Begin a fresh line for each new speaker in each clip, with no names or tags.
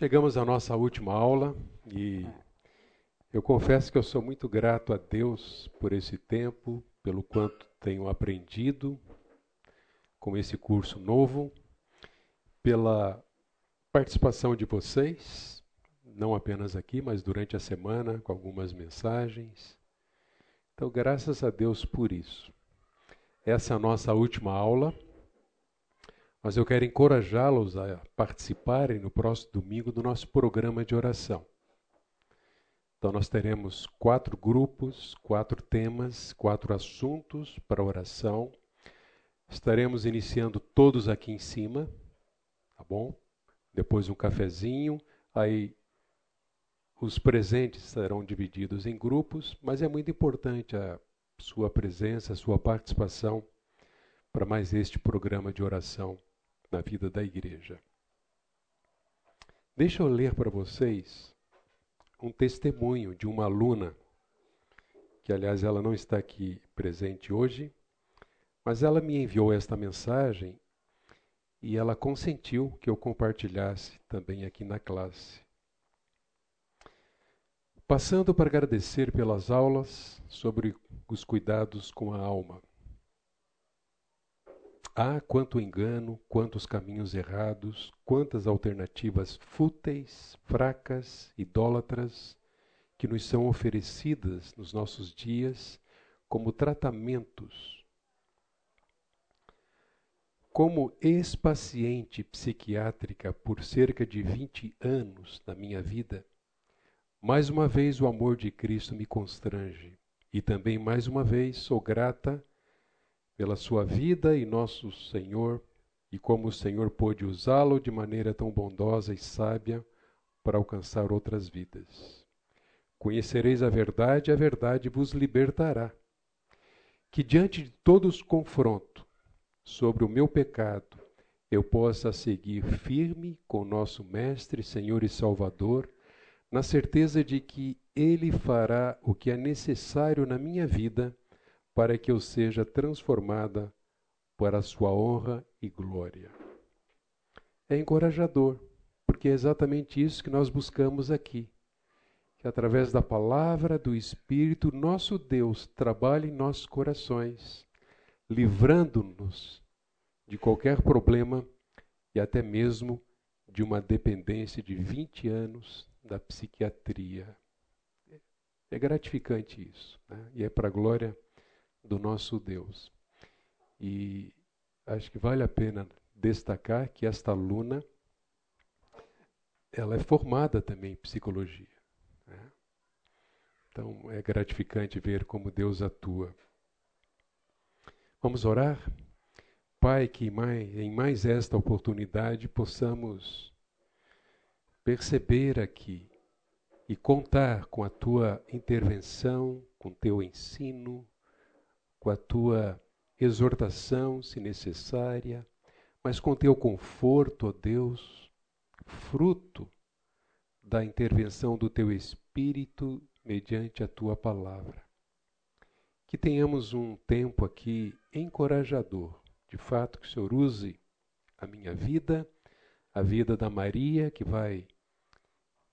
Chegamos à nossa última aula e eu confesso que eu sou muito grato a Deus por esse tempo, pelo quanto tenho aprendido com esse curso novo, pela participação de vocês, não apenas aqui, mas durante a semana, com algumas mensagens. Então, graças a Deus por isso. Essa é a nossa última aula, mas eu quero encorajá-los a participarem no próximo domingo do nosso programa de oração. Então, nós teremos quatro grupos, quatro temas, quatro assuntos para oração. Estaremos iniciando todos aqui em cima, tá bom? Depois um cafezinho, aí os presentes serão divididos em grupos, mas é muito importante a sua presença, a sua participação para mais este programa de oração na vida da igreja. Deixa eu ler para vocês um testemunho de uma aluna, que aliás ela não está aqui presente hoje, mas ela me enviou esta mensagem e ela consentiu que eu compartilhasse também aqui na classe. Passando para agradecer pelas aulas sobre os cuidados com a alma. Ah, quanto engano, quantos caminhos errados, quantas alternativas fúteis, fracas, idólatras, que nos são oferecidas nos nossos dias como tratamentos. Como ex-paciente psiquiátrica por cerca de 20 anos na minha vida, mais uma vez o amor de Cristo me constrange e também mais uma vez sou grata pela sua vida e nosso Senhor, e como o Senhor pôde usá-lo de maneira tão bondosa e sábia para alcançar outras vidas. Conhecereis a verdade, a verdade vos libertará. Que diante de todos os confrontos sobre o meu pecado, eu possa seguir firme com nosso Mestre, Senhor e Salvador, na certeza de que Ele fará o que é necessário na minha vida para que eu seja transformada para a sua honra e glória. É encorajador, porque é exatamente isso que nós buscamos aqui. Que através da palavra do Espírito, nosso Deus trabalhe em nossos corações, livrando-nos de qualquer problema e até mesmo de uma dependência de 20 anos da psiquiatria. É gratificante isso, né? e é para a glória do nosso Deus. E acho que vale a pena destacar que esta aluna ela é formada também em psicologia. Né? Então é gratificante ver como Deus atua. Vamos orar? Pai, que em mais esta oportunidade possamos perceber aqui e contar com a tua intervenção, com teu ensino, com a tua exortação, se necessária, mas com teu conforto, ó Deus, fruto da intervenção do teu Espírito mediante a tua palavra. Que tenhamos um tempo aqui encorajador, de fato, que o Senhor use a minha vida, a vida da Maria, que vai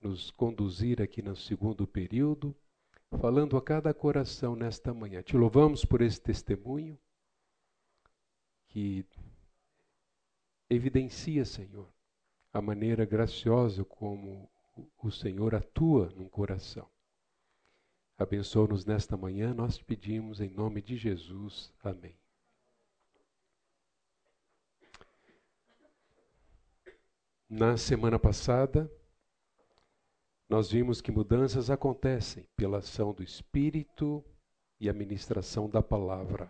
nos conduzir aqui no segundo período falando a cada coração nesta manhã. Te louvamos por esse testemunho que evidencia, Senhor, a maneira graciosa como o Senhor atua num coração. Abençoa-nos nesta manhã, nós te pedimos em nome de Jesus. Amém. Na semana passada, nós vimos que mudanças acontecem pela ação do Espírito e a ministração da palavra.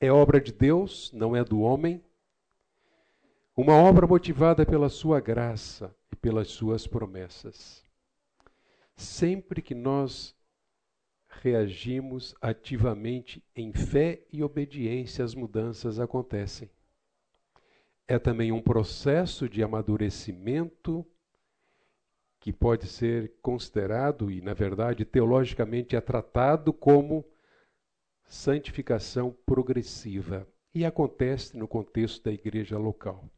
É obra de Deus, não é do homem. Uma obra motivada pela sua graça e pelas suas promessas. Sempre que nós reagimos ativamente em fé e obediência, as mudanças acontecem. É também um processo de amadurecimento que pode ser considerado e, na verdade, teologicamente é tratado como santificação progressiva e acontece no contexto da igreja local.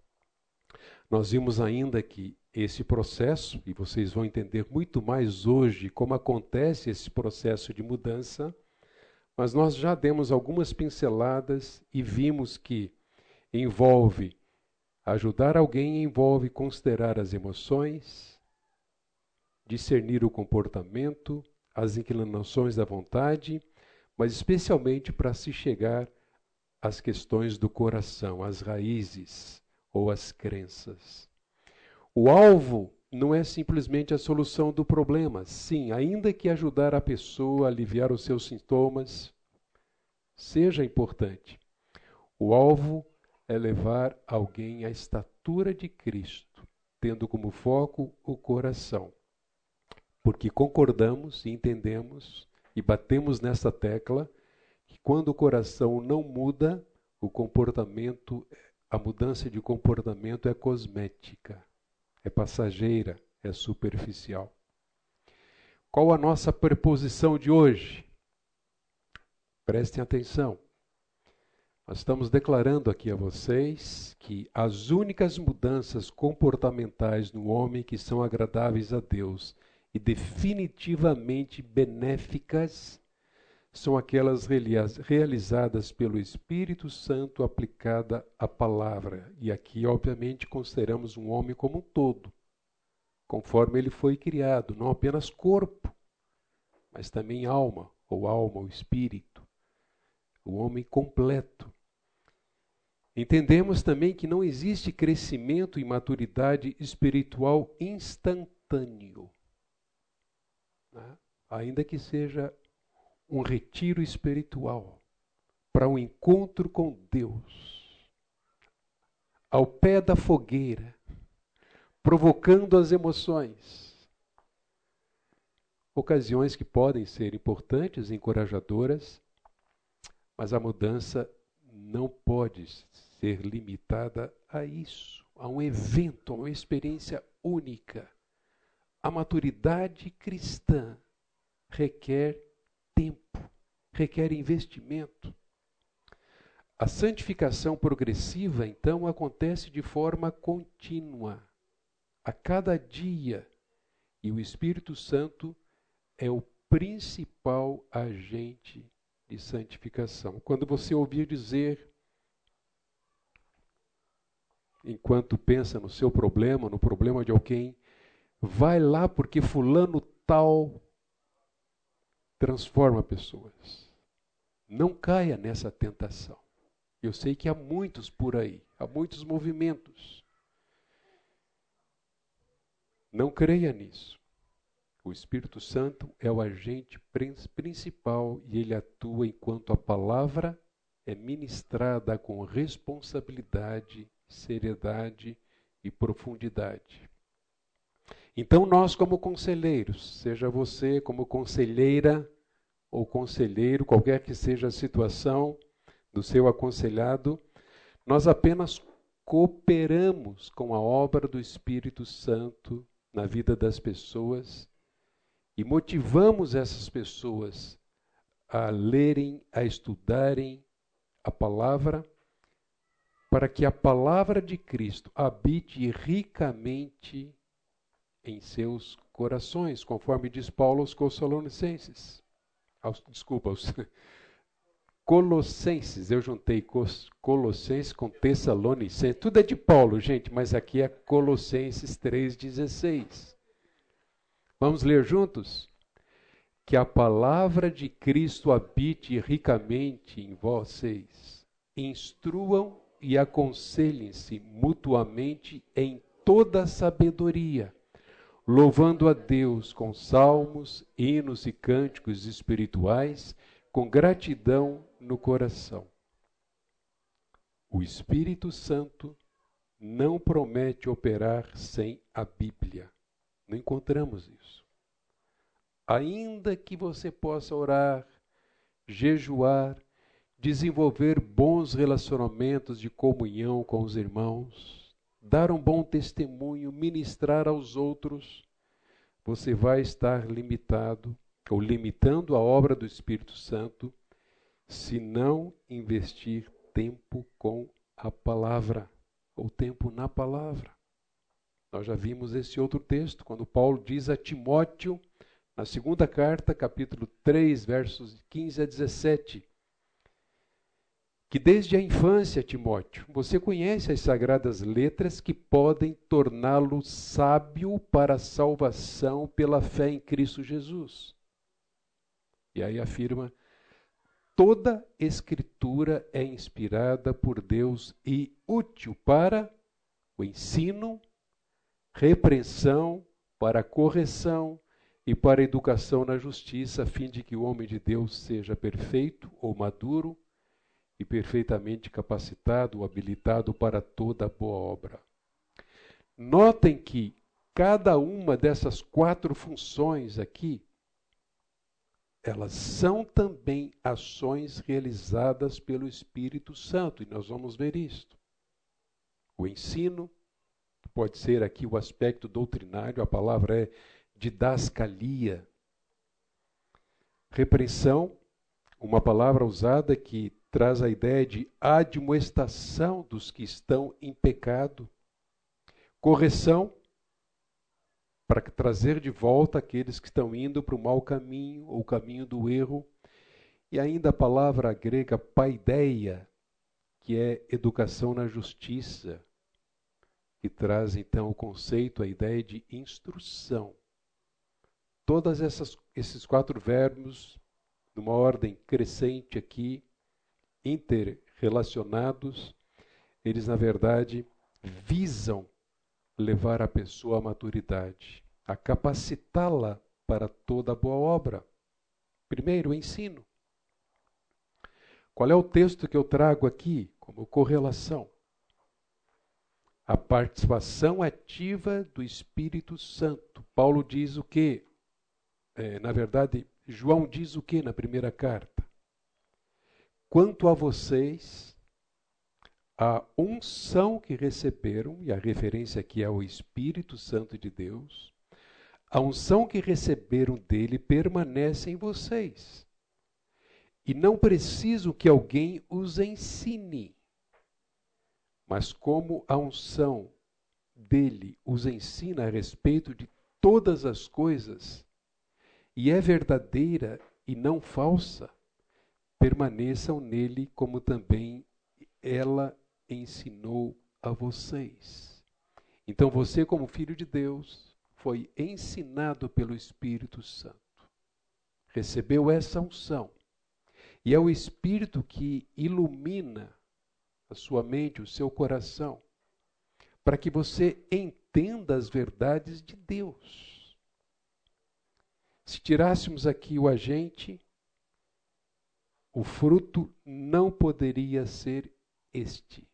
Nós vimos ainda que esse processo, e vocês vão entender muito mais hoje como acontece esse processo de mudança, mas nós já demos algumas pinceladas e vimos que envolve ajudar alguém, envolve considerar as emoções, discernir o comportamento, as inclinações da vontade, mas especialmente para se chegar às questões do coração, às raízes ou às crenças. O alvo não é simplesmente a solução do problema. Sim, ainda que ajudar a pessoa a aliviar os seus sintomas seja importante. O alvo é levar alguém à estatura de Cristo, tendo como foco o coração. Porque concordamos e entendemos e batemos nessa tecla que quando o coração não muda, o comportamento, a mudança de comportamento é cosmética é passageira, é superficial. Qual a nossa preposição de hoje? Prestem atenção. Nós estamos declarando aqui a vocês que as únicas mudanças comportamentais no homem que são agradáveis a Deus e definitivamente benéficas são aquelas realizadas pelo Espírito Santo aplicada à palavra. E aqui, obviamente, consideramos um homem como um todo, conforme ele foi criado, não apenas corpo, mas também alma, ou alma, ou espírito. O homem completo. Entendemos também que não existe crescimento e maturidade espiritual instantâneo. Né? Ainda que seja um retiro espiritual para um encontro com Deus, ao pé da fogueira, provocando as emoções. Ocasiões que podem ser importantes, encorajadoras, mas a mudança não pode ser limitada a isso, a um evento, a uma experiência única. A maturidade cristã requer tempo, requer investimento. A santificação progressiva, então, acontece de forma contínua, a cada dia, e o Espírito Santo é o principal agente de santificação. Quando você ouvir dizer, enquanto pensa no seu problema, no problema de alguém, vai lá porque fulano tal transforma pessoas. Não caia nessa tentação. Eu sei que há muitos por aí, há muitos movimentos. Não creia nisso. O Espírito Santo é o agente principal e ele atua enquanto a palavra é ministrada com responsabilidade, seriedade e profundidade. Então, nós, como conselheiros, seja você como conselheira ou conselheiro, qualquer que seja a situação do seu aconselhado, nós apenas cooperamos com a obra do Espírito Santo na vida das pessoas e motivamos essas pessoas a lerem, a estudarem a palavra, para que a palavra de Cristo habite ricamente em seus corações, conforme diz Paulo aos Colossenses. Aos, desculpa, aos Colossenses, eu juntei Colossenses com Tessalonicenses, tudo é de Paulo, gente, mas aqui é Colossenses 3,16. Vamos ler juntos? Que a palavra de Cristo habite ricamente em vocês. Instruam e aconselhem-se mutuamente em toda sabedoria louvando a Deus com salmos, hinos e cânticos espirituais, com gratidão no coração. O Espírito Santo não promete operar sem a Bíblia. Não encontramos isso. Ainda que você possa orar, jejuar, desenvolver bons relacionamentos de comunhão com os irmãos, dar um bom testemunho, ministrar aos outros, você vai estar limitado ou limitando a obra do Espírito Santo se não investir tempo com a palavra, ou tempo na palavra. Nós já vimos esse outro texto, quando Paulo diz a Timóteo, na segunda carta, capítulo 3, versos 15 a 17, que desde a infância, Timóteo, você conhece as sagradas letras que podem torná-lo sábio para a salvação pela fé em Cristo Jesus. E aí afirma: toda escritura é inspirada por Deus e útil para o ensino, repreensão, para a correção e para a educação na justiça, a fim de que o homem de Deus seja perfeito ou maduro e perfeitamente capacitado habilitado para toda boa obra. Notem que cada uma dessas quatro funções aqui, elas são também ações realizadas pelo Espírito Santo, e nós vamos ver isto. O ensino, pode ser aqui o aspecto doutrinário, a palavra é didascalia. Repreensão, uma palavra usada que traz a ideia de admoestação dos que estão em pecado, correção, para trazer de volta aqueles que estão indo para o mau caminho ou o caminho do erro, e ainda a palavra grega paideia, que é educação na justiça, que traz então o conceito, a ideia de instrução. Essas esses quatro verbos numa ordem crescente aqui interrelacionados, eles na verdade visam levar a pessoa à maturidade, a capacitá-la para toda boa obra. Primeiro, o ensino. Qual é o texto que eu trago aqui como correlação? A participação ativa do Espírito Santo. Paulo diz o que? É, na verdade, João diz o que na primeira carta? Quanto a vocês, a unção que receberam, e a referência aqui é o Espírito Santo de Deus, a unção que receberam dele permanece em vocês. E não preciso que alguém os ensine. Mas como a unção dele os ensina a respeito de todas as coisas, e é verdadeira e não falsa, permaneçam nele como também ela ensinou a vocês. Então você, como filho de Deus, foi ensinado pelo Espírito Santo. Recebeu essa unção. E é o Espírito que ilumina a sua mente, o seu coração, para que você entenda as verdades de Deus. Se tirássemos aqui o agente, o fruto não poderia ser este.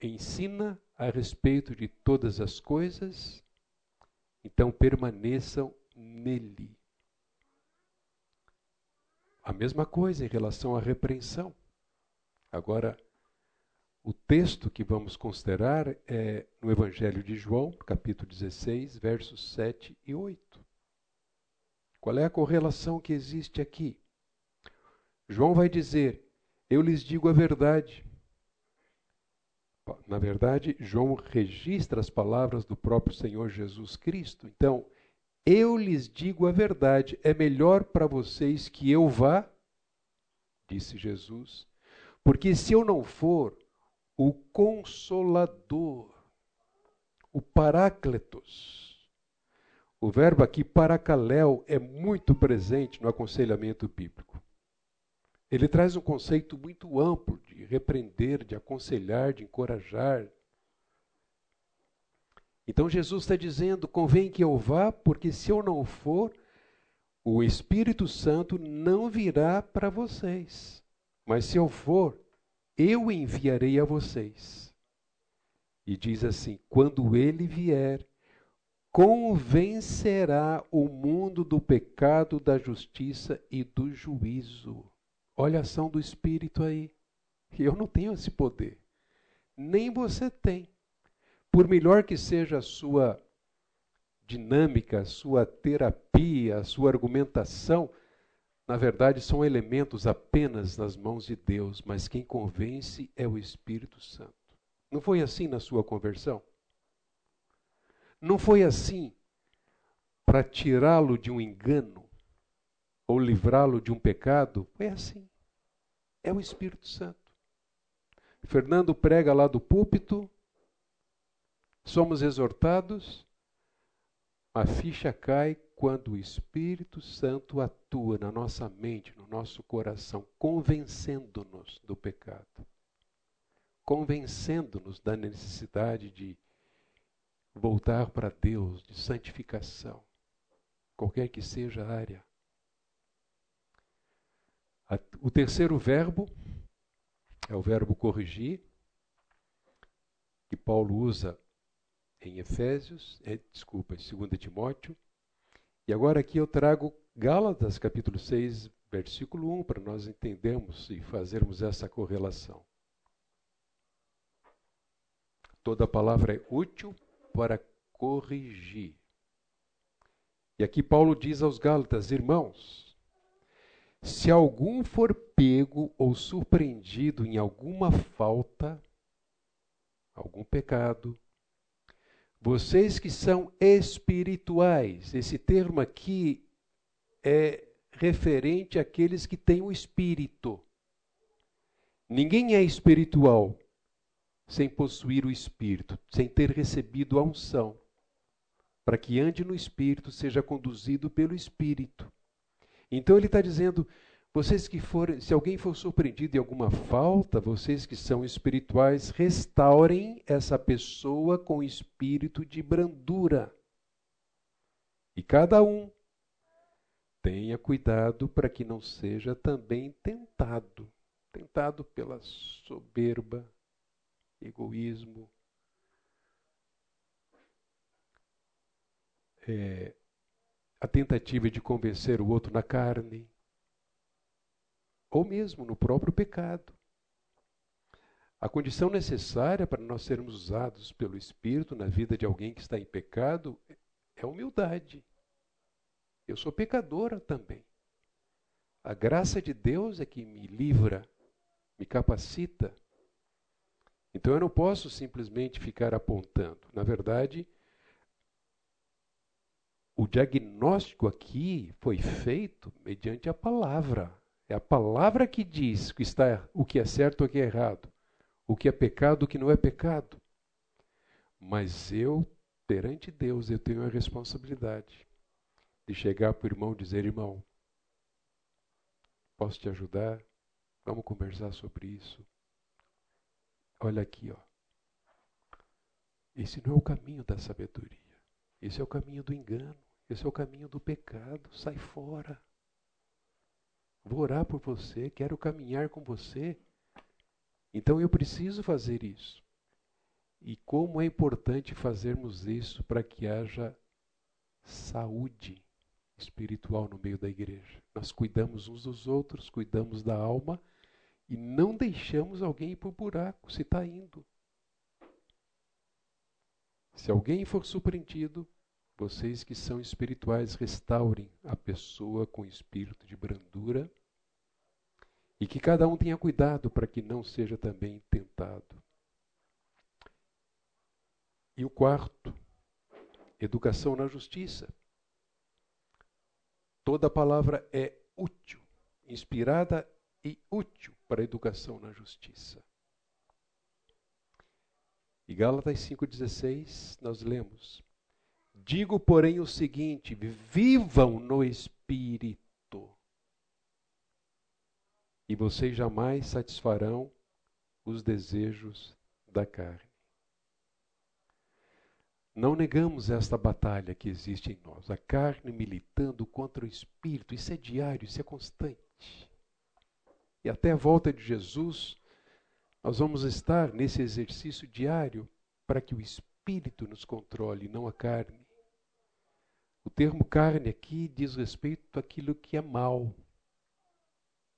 Ensina a respeito de todas as coisas, então permaneçam nele. A mesma coisa em relação à repreensão. Agora, o texto que vamos considerar é no Evangelho de João, capítulo 16, versos 7 e 8. Qual é a correlação que existe aqui? João vai dizer: Eu lhes digo a verdade. Na verdade, João registra as palavras do próprio Senhor Jesus Cristo. Então, eu lhes digo a verdade, é melhor para vocês que eu vá, disse Jesus, porque se eu não for, o consolador, o Paráclitos, o verbo aqui, paracaléu, é muito presente no aconselhamento bíblico. Ele traz um conceito muito amplo de repreender, de aconselhar, de encorajar. Então Jesus está dizendo: convém que eu vá, porque se eu não for, o Espírito Santo não virá para vocês. Mas se eu for, eu enviarei a vocês. E diz assim: quando ele vier, convencerá o mundo do pecado, da justiça e do juízo. Olha a ação do Espírito aí. Eu não tenho esse poder. Nem você tem. Por melhor que seja a sua dinâmica, a sua terapia, a sua argumentação, na verdade são elementos apenas nas mãos de Deus, mas quem convence é o Espírito Santo. Não foi assim na sua conversão? Não foi assim para tirá-lo de um engano ou livrá-lo de um pecado? Foi assim. É o Espírito Santo. Fernando prega lá do púlpito, somos exortados, a ficha cai quando o Espírito Santo atua na nossa mente, no nosso coração, convencendo-nos do pecado, convencendo-nos da necessidade de voltar para Deus, de santificação, qualquer que seja a área. O terceiro verbo é o verbo corrigir, que Paulo usa em Efésios, é, desculpa, em 2 Timóteo. E agora aqui eu trago Gálatas, capítulo 6, versículo 1, para nós entendermos e fazermos essa correlação. Toda palavra é útil para corrigir. E aqui Paulo diz aos Gálatas, irmãos, se algum for pego ou surpreendido em alguma falta, algum pecado, vocês que são espirituais, esse termo aqui é referente àqueles que têm o espírito. Ninguém é espiritual sem possuir o espírito, sem ter recebido a unção, para que ande no espírito, seja conduzido pelo espírito. Então ele está dizendo: vocês que forem, se alguém for surpreendido em alguma falta, vocês que são espirituais, restaurem essa pessoa com espírito de brandura. E cada um tenha cuidado para que não seja também tentado tentado pela soberba, egoísmo, é, a tentativa de convencer o outro na carne ou mesmo no próprio pecado. A condição necessária para nós sermos usados pelo Espírito na vida de alguém que está em pecado é humildade. Eu sou pecadora também. A graça de Deus é que me livra, me capacita. Então eu não posso simplesmente ficar apontando. Na verdade, o diagnóstico aqui foi feito mediante a palavra. É a palavra que diz que está, o que é certo e o que é errado, o que é pecado o que não é pecado. Mas eu, perante Deus, eu tenho a responsabilidade de chegar para o irmão e dizer: irmão, posso te ajudar? Vamos conversar sobre isso. Olha aqui, ó. Esse não é o caminho da sabedoria. Esse é o caminho do engano. Esse é o caminho do pecado. Sai fora. Vou orar por você, quero caminhar com você. Então eu preciso fazer isso. E como é importante fazermos isso para que haja saúde espiritual no meio da igreja. Nós cuidamos uns dos outros, cuidamos da alma e não deixamos alguém ir para o buraco se está indo. Se alguém for surpreendido, vocês que são espirituais, restaurem a pessoa com espírito de brandura e que cada um tenha cuidado para que não seja também tentado. E o quarto, educação na justiça. Toda palavra é útil, inspirada e útil para a educação na justiça. E Gálatas 5,16 nós lemos: Digo, porém, o seguinte: vivam no espírito, e vocês jamais satisfarão os desejos da carne. Não negamos esta batalha que existe em nós, a carne militando contra o espírito, isso é diário, isso é constante. E até a volta de Jesus, nós vamos estar nesse exercício diário para que o espírito nos controle, não a carne. O termo carne aqui diz respeito àquilo que é mal,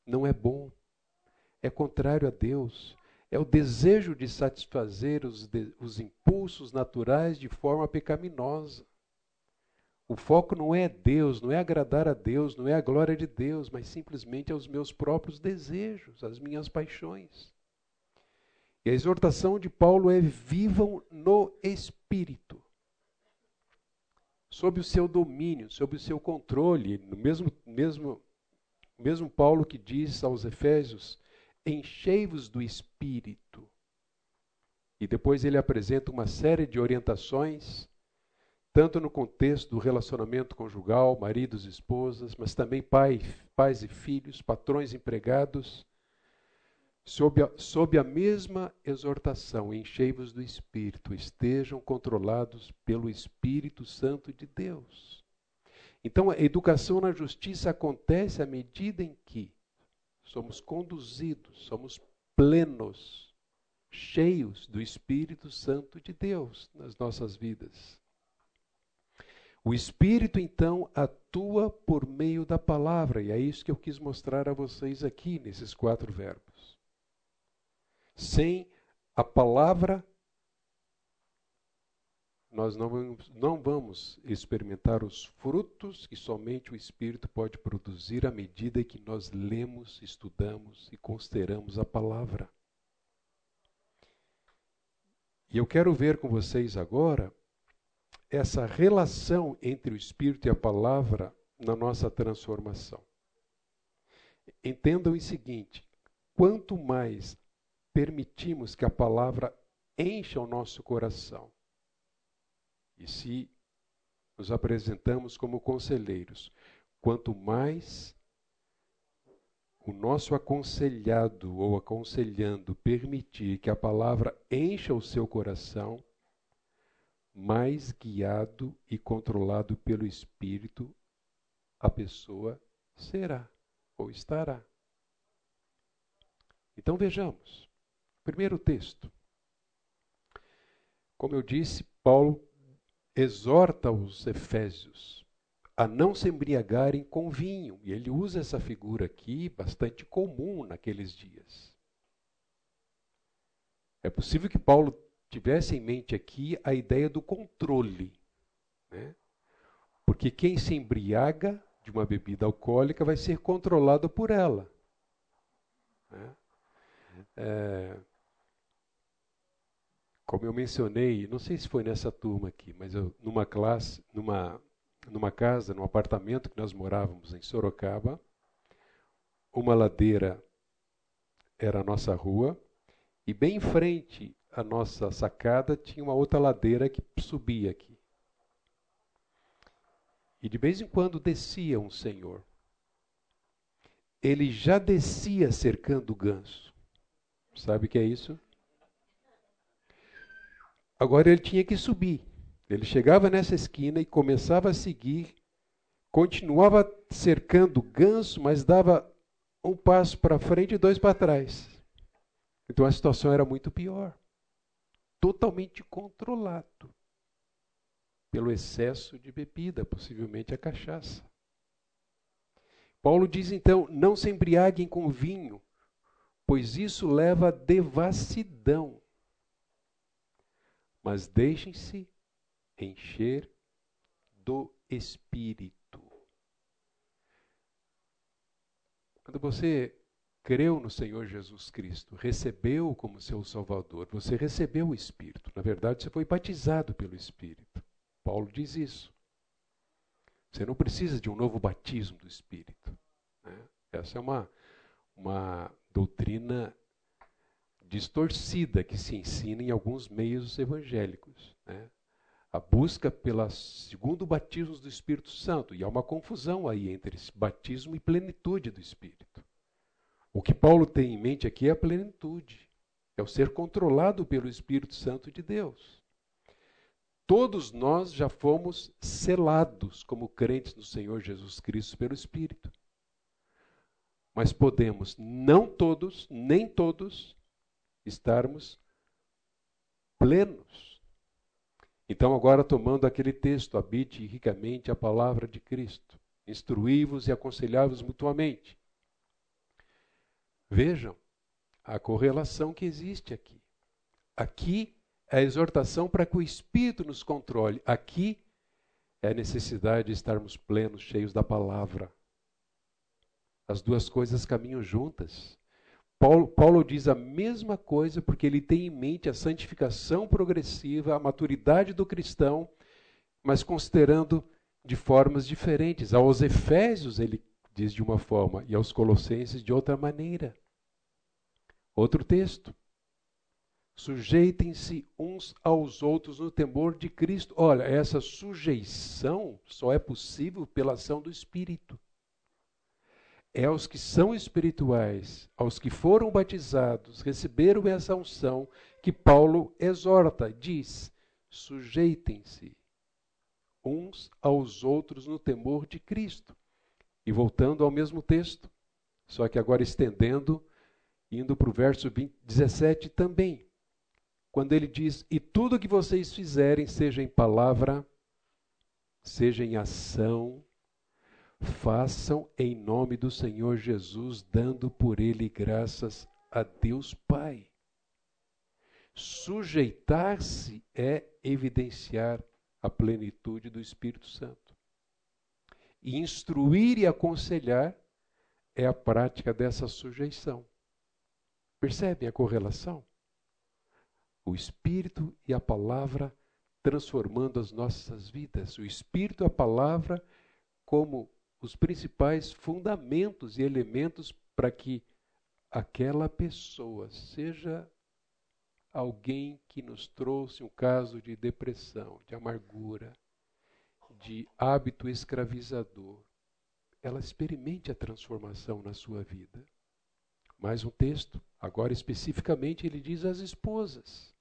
não é bom, é contrário a Deus, é o desejo de satisfazer os, de, os impulsos naturais de forma pecaminosa. O foco não é Deus, não é agradar a Deus, não é a glória de Deus, mas simplesmente aos meus próprios desejos, às minhas paixões. E a exortação de Paulo é: vivam no espírito. Sob o seu domínio, sob o seu controle. No mesmo, mesmo, mesmo Paulo que diz aos Efésios: enchei-vos do espírito. E depois ele apresenta uma série de orientações, tanto no contexto do relacionamento conjugal, maridos e esposas, mas também pai, pais e filhos, patrões e empregados, sob a, sob a mesma exortação: enchei-vos do Espírito, estejam controlados pelo Espírito Santo de Deus. Então, a educação na justiça acontece à medida em que somos conduzidos, somos plenos cheios do Espírito Santo de Deus nas nossas vidas. O Espírito, então, atua por meio da palavra, e é isso que eu quis mostrar a vocês aqui nesses quatro verbos. Sem a palavra, nós não vamos, não vamos experimentar os frutos que somente o Espírito pode produzir à medida que nós lemos, estudamos e consideramos a palavra. E eu quero ver com vocês agora essa relação entre o Espírito e a palavra na nossa transformação. Entendam o seguinte: quanto mais permitimos que a palavra encha o nosso coração, e se nos apresentamos como conselheiros, quanto mais o nosso aconselhado ou aconselhando permitir que a palavra encha o seu coração, mais guiado e controlado pelo Espírito a pessoa será ou estará. Então vejamos. Primeiro texto. Como eu disse, Paulo exorta os Efésios a não se embriagarem com vinho. E ele usa essa figura aqui, bastante comum naqueles dias. É possível que Paulo tivesse em mente aqui a ideia do controle. Né? Porque quem se embriaga de uma bebida alcoólica vai ser controlado por ela. Né? É, como eu mencionei, não sei se foi nessa turma aqui, mas eu, numa classe, numa numa casa, num apartamento que nós morávamos em Sorocaba. Uma ladeira era a nossa rua e bem em frente à nossa sacada tinha uma outra ladeira que subia aqui. E de vez em quando descia um senhor. Ele já descia cercando o ganso. Sabe o que é isso? Agora ele tinha que subir. Ele chegava nessa esquina e começava a seguir, continuava cercando o ganso, mas dava um passo para frente e dois para trás. Então a situação era muito pior. Totalmente controlado pelo excesso de bebida, possivelmente a cachaça. Paulo diz então: não se embriaguem com vinho, pois isso leva a devassidão. Mas deixem-se encher do Espírito. Quando você creu no Senhor Jesus Cristo, recebeu como seu Salvador, você recebeu o Espírito. Na verdade, você foi batizado pelo Espírito. Paulo diz isso. Você não precisa de um novo batismo do Espírito. Né? Essa é uma, uma doutrina distorcida que se ensina em alguns meios evangélicos. Né? a busca pelo segundo batismo do Espírito Santo. E há uma confusão aí entre batismo e plenitude do Espírito. O que Paulo tem em mente aqui é a plenitude, é o ser controlado pelo Espírito Santo de Deus. Todos nós já fomos selados como crentes no Senhor Jesus Cristo pelo Espírito. Mas podemos, não todos, nem todos, estarmos plenos então, agora tomando aquele texto, habite ricamente a palavra de Cristo, instruí-vos e aconselhai-vos mutuamente. Vejam a correlação que existe aqui. Aqui é a exortação para que o Espírito nos controle. Aqui é a necessidade de estarmos plenos, cheios da palavra. As duas coisas caminham juntas. Paulo, Paulo diz a mesma coisa porque ele tem em mente a santificação progressiva, a maturidade do cristão, mas considerando de formas diferentes. Aos Efésios ele diz de uma forma e aos Colossenses de outra maneira. Outro texto. Sujeitem-se uns aos outros no temor de Cristo. Olha, essa sujeição só é possível pela ação do Espírito. É aos que são espirituais, aos que foram batizados, receberam essa unção, que Paulo exorta, diz: sujeitem-se uns aos outros no temor de Cristo. E voltando ao mesmo texto, só que agora estendendo, indo para o verso 20, 17 também quando ele diz: E tudo que vocês fizerem, seja em palavra, seja em ação, façam em nome do Senhor Jesus, dando por ele graças a Deus Pai. Sujeitar-se é evidenciar a plenitude do Espírito Santo. E instruir e aconselhar é a prática dessa sujeição. Percebem a correlação? o Espírito e a palavra transformando as nossas vidas. O Espírito e a palavra como os principais fundamentos e elementos para que aquela pessoa seja alguém que nos trouxe um caso de depressão, de amargura, de hábito escravizador, ela experimente a transformação na sua vida. Mais um texto, agora especificamente ele diz às esposas: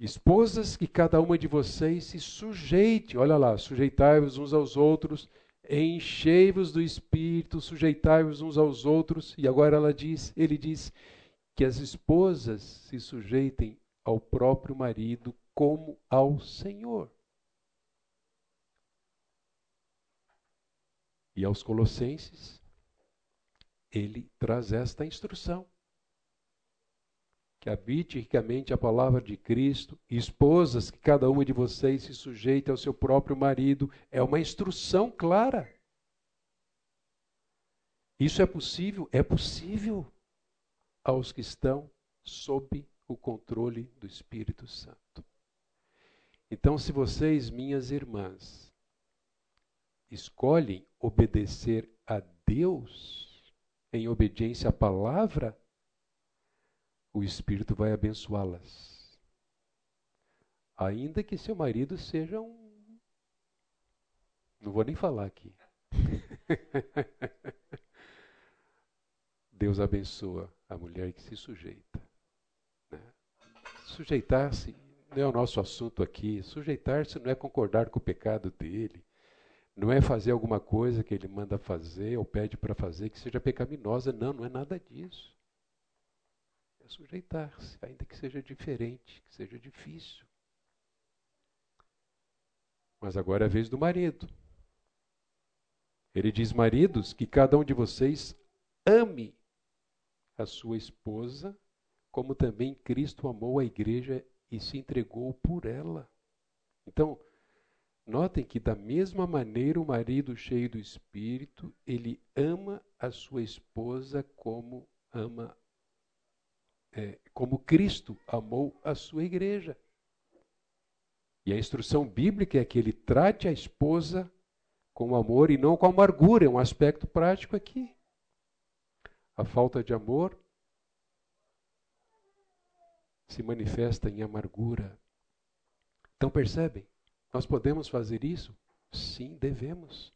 Esposas, que cada uma de vocês se sujeite, olha lá, sujeitai-vos uns aos outros, enchei-vos do Espírito, sujeitai-vos uns aos outros. E agora ela diz, ele diz que as esposas se sujeitem ao próprio marido como ao Senhor. E aos Colossenses, ele traz esta instrução que habite ricamente a palavra de Cristo, esposas, que cada uma de vocês se sujeite ao seu próprio marido, é uma instrução clara. Isso é possível? É possível aos que estão sob o controle do Espírito Santo. Então, se vocês, minhas irmãs, escolhem obedecer a Deus em obediência à palavra, o Espírito vai abençoá-las. Ainda que seu marido seja um. Não vou nem falar aqui. Deus abençoa a mulher que se sujeita. Né? Sujeitar-se não é o nosso assunto aqui. Sujeitar-se não é concordar com o pecado dele. Não é fazer alguma coisa que ele manda fazer ou pede para fazer que seja pecaminosa. Não, não é nada disso sujeitar-se, ainda que seja diferente, que seja difícil. Mas agora é a vez do marido. Ele diz: Maridos, que cada um de vocês ame a sua esposa, como também Cristo amou a igreja e se entregou por ela. Então, notem que da mesma maneira o marido cheio do espírito, ele ama a sua esposa como ama é, como Cristo amou a sua igreja. E a instrução bíblica é que ele trate a esposa com amor e não com amargura, é um aspecto prático aqui. A falta de amor se manifesta em amargura. Então percebem? Nós podemos fazer isso? Sim, devemos.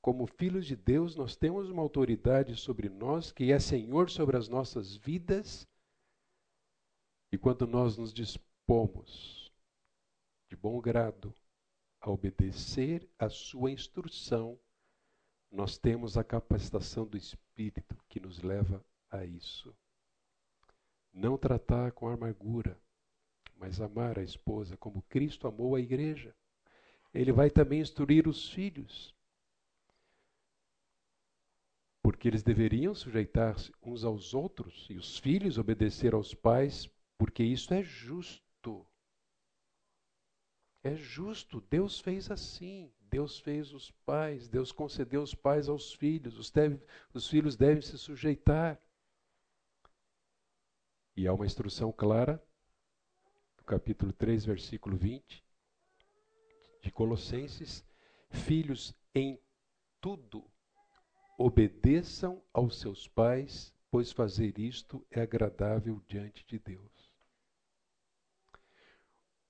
Como filhos de Deus, nós temos uma autoridade sobre nós que é Senhor sobre as nossas vidas. E quando nós nos dispomos de bom grado a obedecer a sua instrução, nós temos a capacitação do Espírito que nos leva a isso. Não tratar com amargura, mas amar a esposa como Cristo amou a igreja. Ele vai também instruir os filhos porque eles deveriam sujeitar-se uns aos outros e os filhos obedecer aos pais, porque isso é justo. É justo, Deus fez assim. Deus fez os pais, Deus concedeu os pais aos filhos, os, deve, os filhos devem se sujeitar. E há uma instrução clara, capítulo 3, versículo 20, de Colossenses: Filhos, em tudo, obedeçam aos seus pais, pois fazer isto é agradável diante de Deus.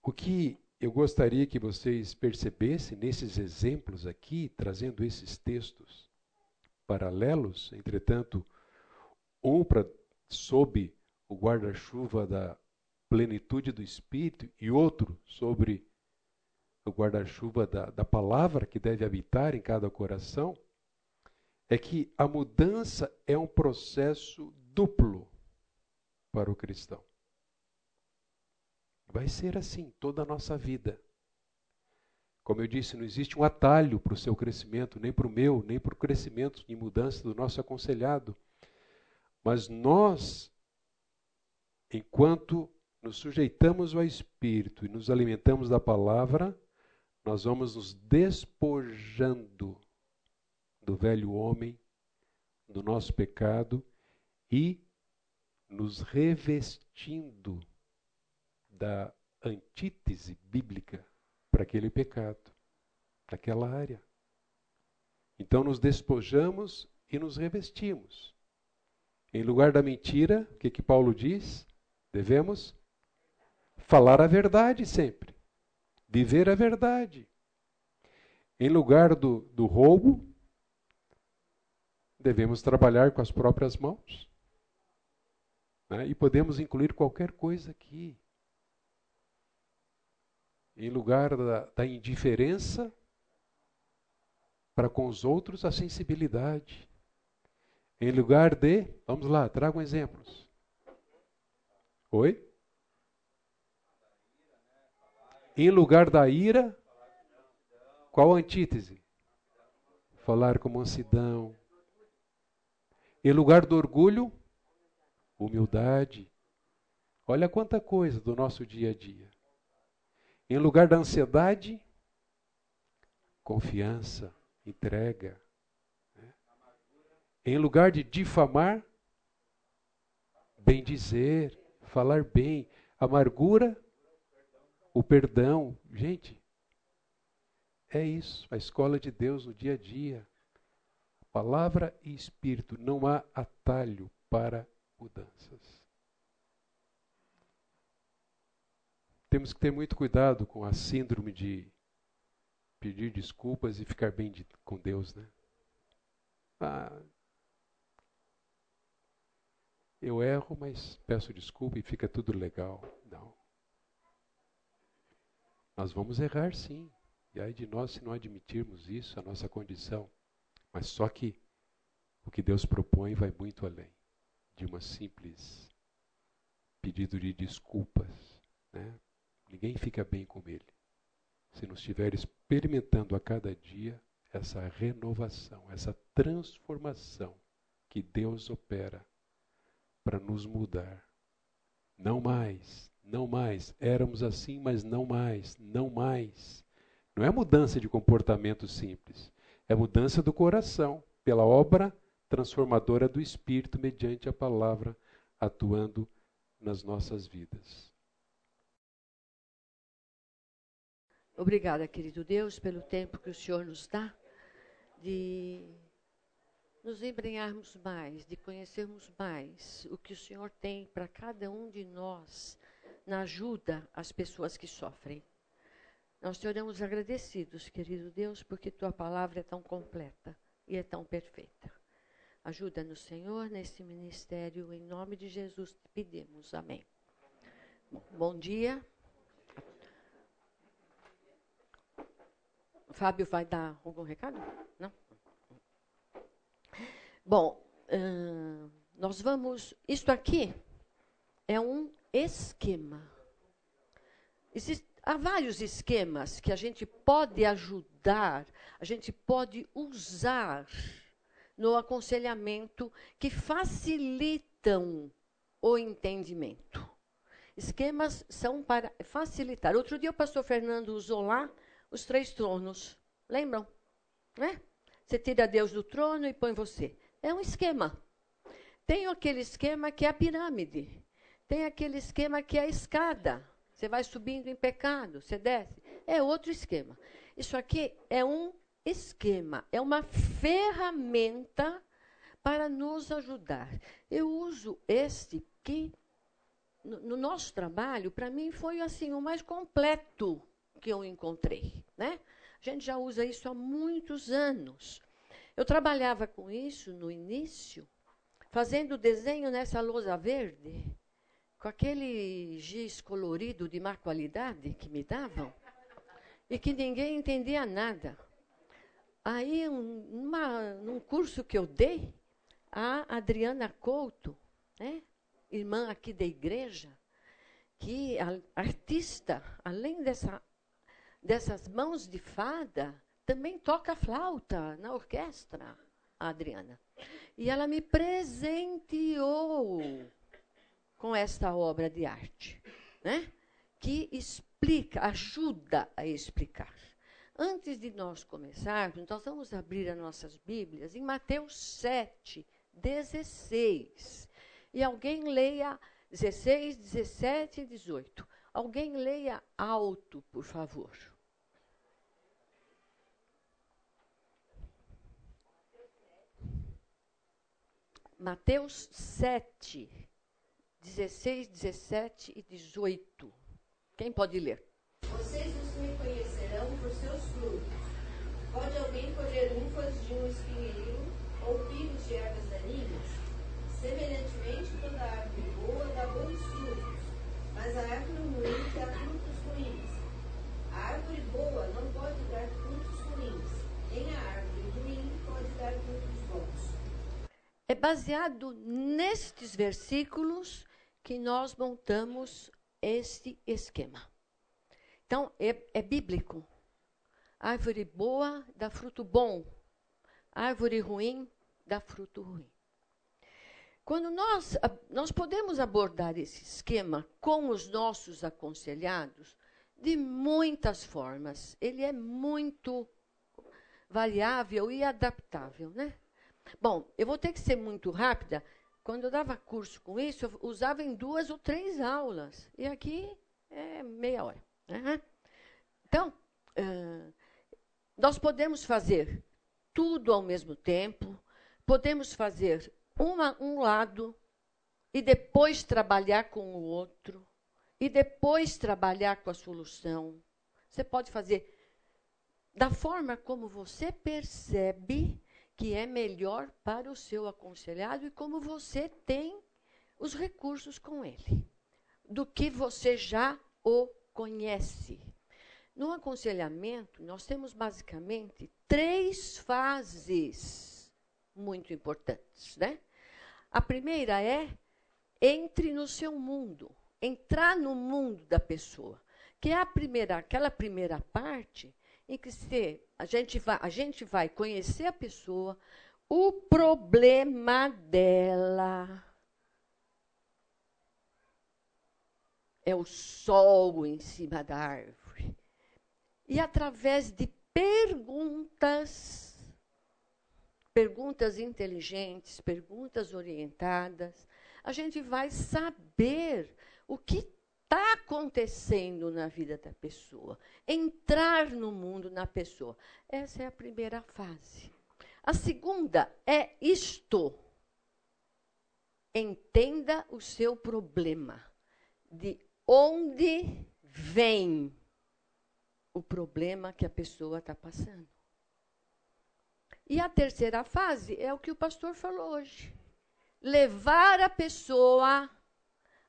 O que eu gostaria que vocês percebessem nesses exemplos aqui, trazendo esses textos paralelos, entretanto, um para sob o guarda-chuva da plenitude do Espírito e outro sobre o guarda-chuva da, da palavra que deve habitar em cada coração, é que a mudança é um processo duplo para o cristão. Vai ser assim toda a nossa vida. Como eu disse, não existe um atalho para o seu crescimento, nem para o meu, nem para o crescimento e mudança do nosso aconselhado. Mas nós, enquanto nos sujeitamos ao Espírito e nos alimentamos da palavra, nós vamos nos despojando do velho homem, do nosso pecado e nos revestindo da antítese bíblica para aquele pecado, naquela área. Então nos despojamos e nos revestimos. Em lugar da mentira, o que, que Paulo diz? Devemos falar a verdade sempre, viver a verdade. Em lugar do, do roubo, devemos trabalhar com as próprias mãos. Né? E podemos incluir qualquer coisa aqui em lugar da, da indiferença para com os outros, a sensibilidade. Em lugar de, vamos lá, tragam exemplos. Oi? Em lugar da ira, qual a antítese? Falar com mansidão. Em lugar do orgulho, humildade. Olha quanta coisa do nosso dia a dia. Em lugar da ansiedade, confiança, entrega. Em lugar de difamar, bem dizer, falar bem. Amargura, o perdão. Gente, é isso, a escola de Deus no dia a dia. Palavra e espírito, não há atalho para mudanças. temos que ter muito cuidado com a síndrome de pedir desculpas e ficar bem de, com Deus, né? Ah, eu erro, mas peço desculpa e fica tudo legal. Não. Nós vamos errar sim. E aí de nós se não admitirmos isso, a nossa condição. Mas só que o que Deus propõe vai muito além de uma simples pedido de desculpas, né? Ninguém fica bem com ele. Se não estiver experimentando a cada dia essa renovação, essa transformação que Deus opera para nos mudar. Não mais, não mais. Éramos assim, mas não mais, não mais. Não é mudança de comportamento simples, é mudança do coração, pela obra transformadora do Espírito mediante a palavra atuando nas nossas vidas.
Obrigada, querido Deus, pelo tempo que o Senhor nos dá de nos embrenharmos mais, de conhecermos mais o que o Senhor tem para cada um de nós na ajuda às pessoas que sofrem. Nós te oramos agradecidos, querido Deus, porque tua palavra é tão completa e é tão perfeita. Ajuda-nos, Senhor, nesse ministério, em nome de Jesus te pedimos. Amém. Bom dia. Fábio vai dar algum recado? Não? Bom, uh, nós vamos. Isto aqui é um esquema. Há vários esquemas que a gente pode ajudar, a gente pode usar no aconselhamento que facilitam o entendimento. Esquemas são para facilitar. Outro dia o pastor Fernando usou lá os três tronos. Lembram? Né? Você tira Deus do trono e põe você. É um esquema. Tem aquele esquema que é a pirâmide. Tem aquele esquema que é a escada. Você vai subindo em pecado, você desce. É outro esquema. Isso aqui é um esquema, é uma ferramenta para nos ajudar. Eu uso este que, no, no nosso trabalho, para mim foi assim o mais completo que eu encontrei. Né? A gente já usa isso há muitos anos. Eu trabalhava com isso no início, fazendo desenho nessa lousa verde, com aquele giz colorido de má qualidade que me davam, e que ninguém entendia nada. Aí, um, uma, num curso que eu dei, a Adriana Couto, né, irmã aqui da igreja, que a, artista, além dessa, dessas mãos de fada, também toca flauta na orquestra, a Adriana. E ela me presenteou com esta obra de arte, né? que explica, ajuda a explicar. Antes de nós começarmos, nós vamos abrir as nossas Bíblias em Mateus 7, 16. E alguém leia 16, 17 e 18. Alguém leia alto, por favor. Mateus 7, 16, 17 e 18. Quem pode ler?
Vocês os me conhecerão por seus frutos. Pode alguém colher uvas de um espinheiro ou figos de ervas daninhas? Semelhantemente, toda árvore boa dá bons frutos, mas a árvore ruim dá frutos ruins. A árvore boa não pode dar frutos ruins, nem a árvore ruim pode dar frutos bons.
É baseado nestes versículos que nós montamos este esquema. Então, é, é bíblico. Árvore boa dá fruto bom, árvore ruim dá fruto ruim. Quando nós, nós podemos abordar esse esquema com os nossos aconselhados de muitas formas. Ele é muito variável e adaptável, né? Bom, eu vou ter que ser muito rápida. Quando eu dava curso com isso, eu usava em duas ou três aulas. E aqui é meia hora. Né? Então, uh, nós podemos fazer tudo ao mesmo tempo, podemos fazer uma, um lado e depois trabalhar com o outro, e depois trabalhar com a solução. Você pode fazer da forma como você percebe que é melhor para o seu aconselhado e como você tem os recursos com ele, do que você já o conhece. No aconselhamento, nós temos basicamente três fases muito importantes, né? A primeira é entre no seu mundo, entrar no mundo da pessoa, que é a primeira, aquela primeira parte em que se, a, gente vai, a gente vai conhecer a pessoa, o problema dela. É o sol em cima da árvore. E através de perguntas, perguntas inteligentes, perguntas orientadas, a gente vai saber o que está acontecendo na vida da pessoa, entrar no mundo na pessoa. Essa é a primeira fase. A segunda é isto. Entenda o seu problema. De onde vem o problema que a pessoa está passando. E a terceira fase é o que o pastor falou hoje. Levar a pessoa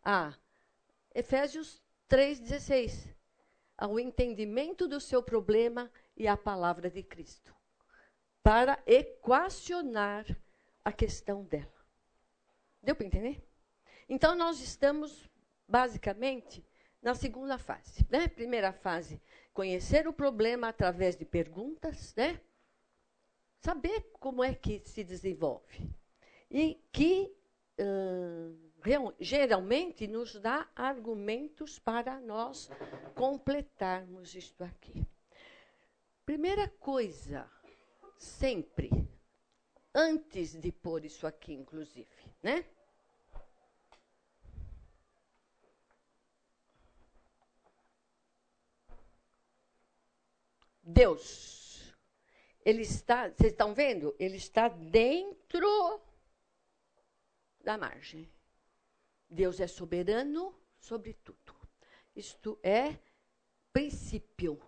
a Efésios 3,16. Ao entendimento do seu problema e a palavra de Cristo. Para equacionar a questão dela. Deu para entender? Então, nós estamos, basicamente, na segunda fase. Né? Primeira fase, conhecer o problema através de perguntas, né? saber como é que se desenvolve. E que. Geralmente nos dá argumentos para nós completarmos isto aqui. Primeira coisa, sempre, antes de pôr isso aqui, inclusive, né? Deus, ele está, vocês estão vendo? Ele está dentro da margem. Deus é soberano sobre tudo. Isto é princípio.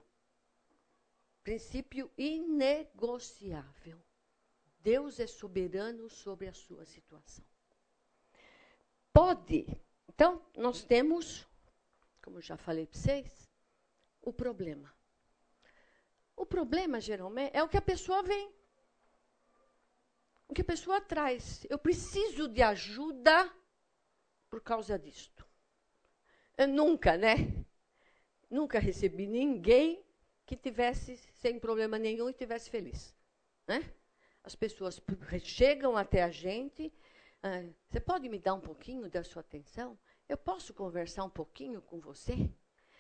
Princípio inegociável. Deus é soberano sobre a sua situação. Pode. Então, nós temos, como já falei para vocês, o problema. O problema, geralmente, é o que a pessoa vem. O que a pessoa traz. Eu preciso de ajuda por causa disto. Eu nunca, né? Nunca recebi ninguém que tivesse sem problema nenhum e tivesse feliz, né? As pessoas chegam até a gente. Ah, você pode me dar um pouquinho da sua atenção? Eu posso conversar um pouquinho com você?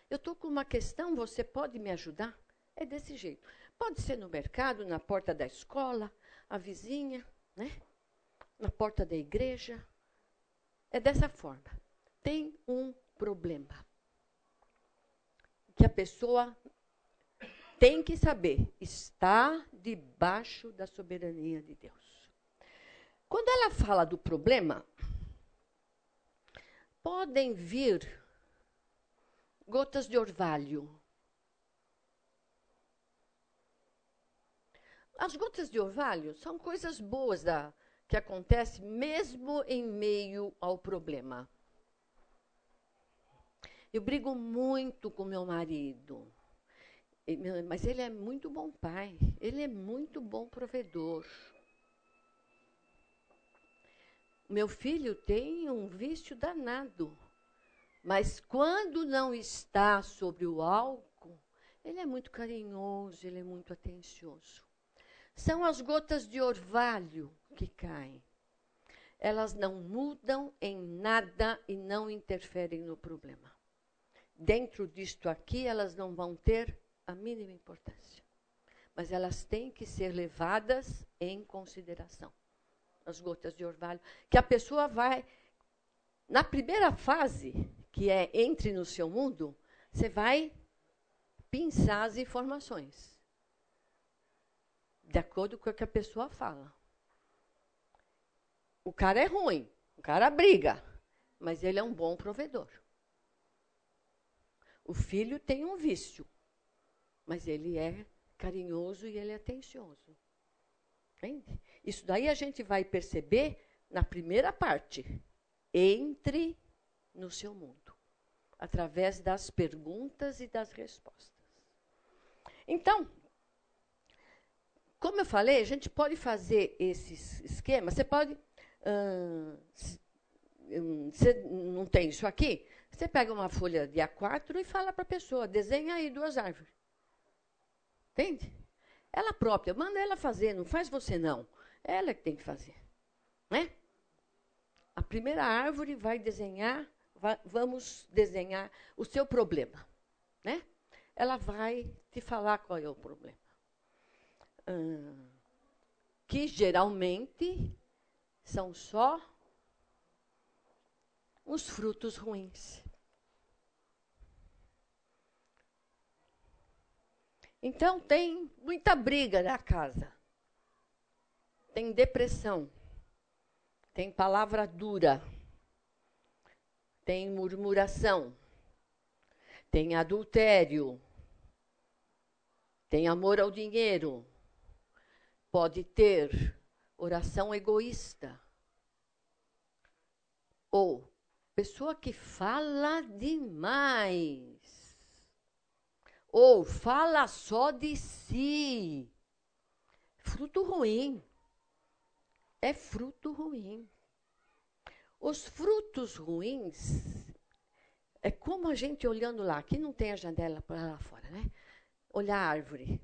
Eu estou com uma questão, você pode me ajudar? É desse jeito. Pode ser no mercado, na porta da escola, a vizinha, né? na porta da igreja. É dessa forma. Tem um problema. Que a pessoa tem que saber, está debaixo da soberania de Deus. Quando ela fala do problema, podem vir gotas de orvalho As gotas de orvalho são coisas boas da, que acontecem mesmo em meio ao problema. Eu brigo muito com meu marido, mas ele é muito bom pai, ele é muito bom provedor. Meu filho tem um vício danado, mas quando não está sobre o álcool, ele é muito carinhoso, ele é muito atencioso. São as gotas de orvalho que caem. Elas não mudam em nada e não interferem no problema. Dentro disto aqui, elas não vão ter a mínima importância. Mas elas têm que ser levadas em consideração. As gotas de orvalho. Que a pessoa vai. Na primeira fase, que é entre no seu mundo, você vai pensar as informações de acordo com o que a pessoa fala. O cara é ruim, o cara briga, mas ele é um bom provedor. O filho tem um vício, mas ele é carinhoso e ele é atencioso. Entende? Isso daí a gente vai perceber na primeira parte. Entre no seu mundo, através das perguntas e das respostas. Então, como eu falei, a gente pode fazer esses esquemas. Você pode. Hum, você não tem isso aqui? Você pega uma folha de A4 e fala para a pessoa: desenha aí duas árvores. Entende? Ela própria, manda ela fazer, não faz você não. Ela que tem que fazer. Né? A primeira árvore vai desenhar, vai, vamos desenhar o seu problema. Né? Ela vai te falar qual é o problema que geralmente são só os frutos ruins. Então tem muita briga na casa. Tem depressão. Tem palavra dura. Tem murmuração. Tem adultério. Tem amor ao dinheiro pode ter oração egoísta. Ou pessoa que fala demais. Ou fala só de si. Fruto ruim. É fruto ruim. Os frutos ruins é como a gente olhando lá. Aqui não tem a janela para lá fora, né? Olhar a árvore.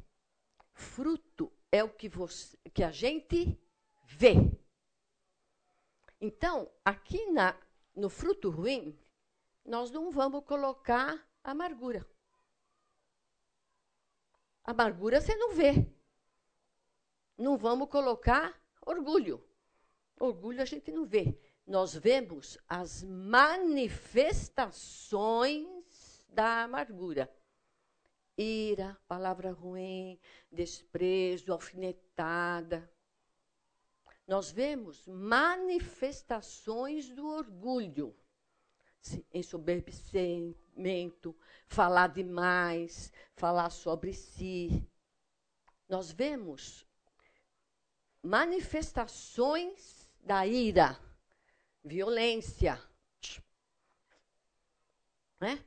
Fruto é o que, você, que a gente vê. Então, aqui na, no fruto ruim, nós não vamos colocar amargura. Amargura você não vê. Não vamos colocar orgulho. Orgulho a gente não vê. Nós vemos as manifestações da amargura. Ira, palavra ruim, desprezo, alfinetada. Nós vemos manifestações do orgulho ensoberbecimento, falar demais, falar sobre si. Nós vemos manifestações da ira, violência, né?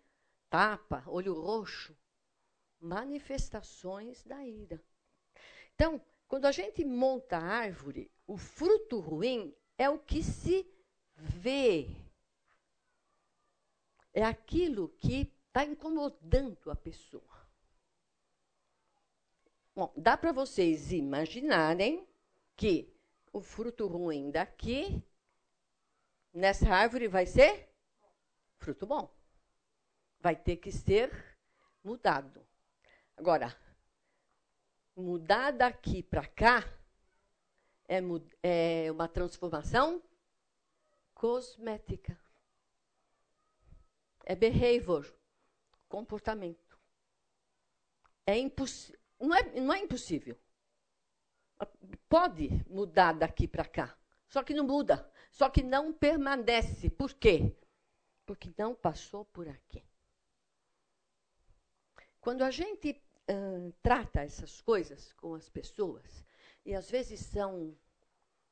tapa, olho roxo, manifestações da ira. Então, quando a gente monta a árvore, o fruto ruim é o que se vê é aquilo que está incomodando a pessoa. Bom, dá para vocês imaginarem que o fruto ruim daqui, nessa árvore, vai ser fruto bom. Vai ter que ser mudado. Agora, mudar daqui para cá é, é uma transformação cosmética. É behavior, comportamento. É impossível. Não é, não é impossível. Pode mudar daqui para cá. Só que não muda. Só que não permanece. Por quê? Porque não passou por aqui. Quando a gente trata essas coisas com as pessoas, e às vezes são,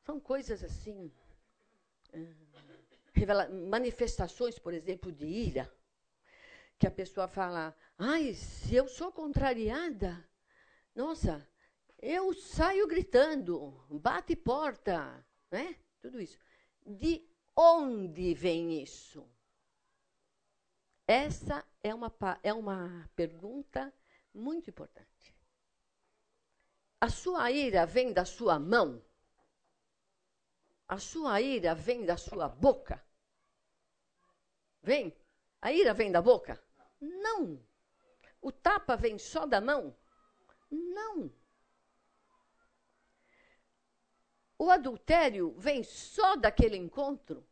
são coisas assim. Uh, manifestações, por exemplo, de ira, que a pessoa fala: ai, se eu sou contrariada, nossa, eu saio gritando, bate porta, né? Tudo isso. De onde vem isso? Essa é uma, é uma pergunta muito importante. A sua ira vem da sua mão? A sua ira vem da sua boca? Vem? A ira vem da boca? Não. O tapa vem só da mão? Não. O adultério vem só daquele encontro?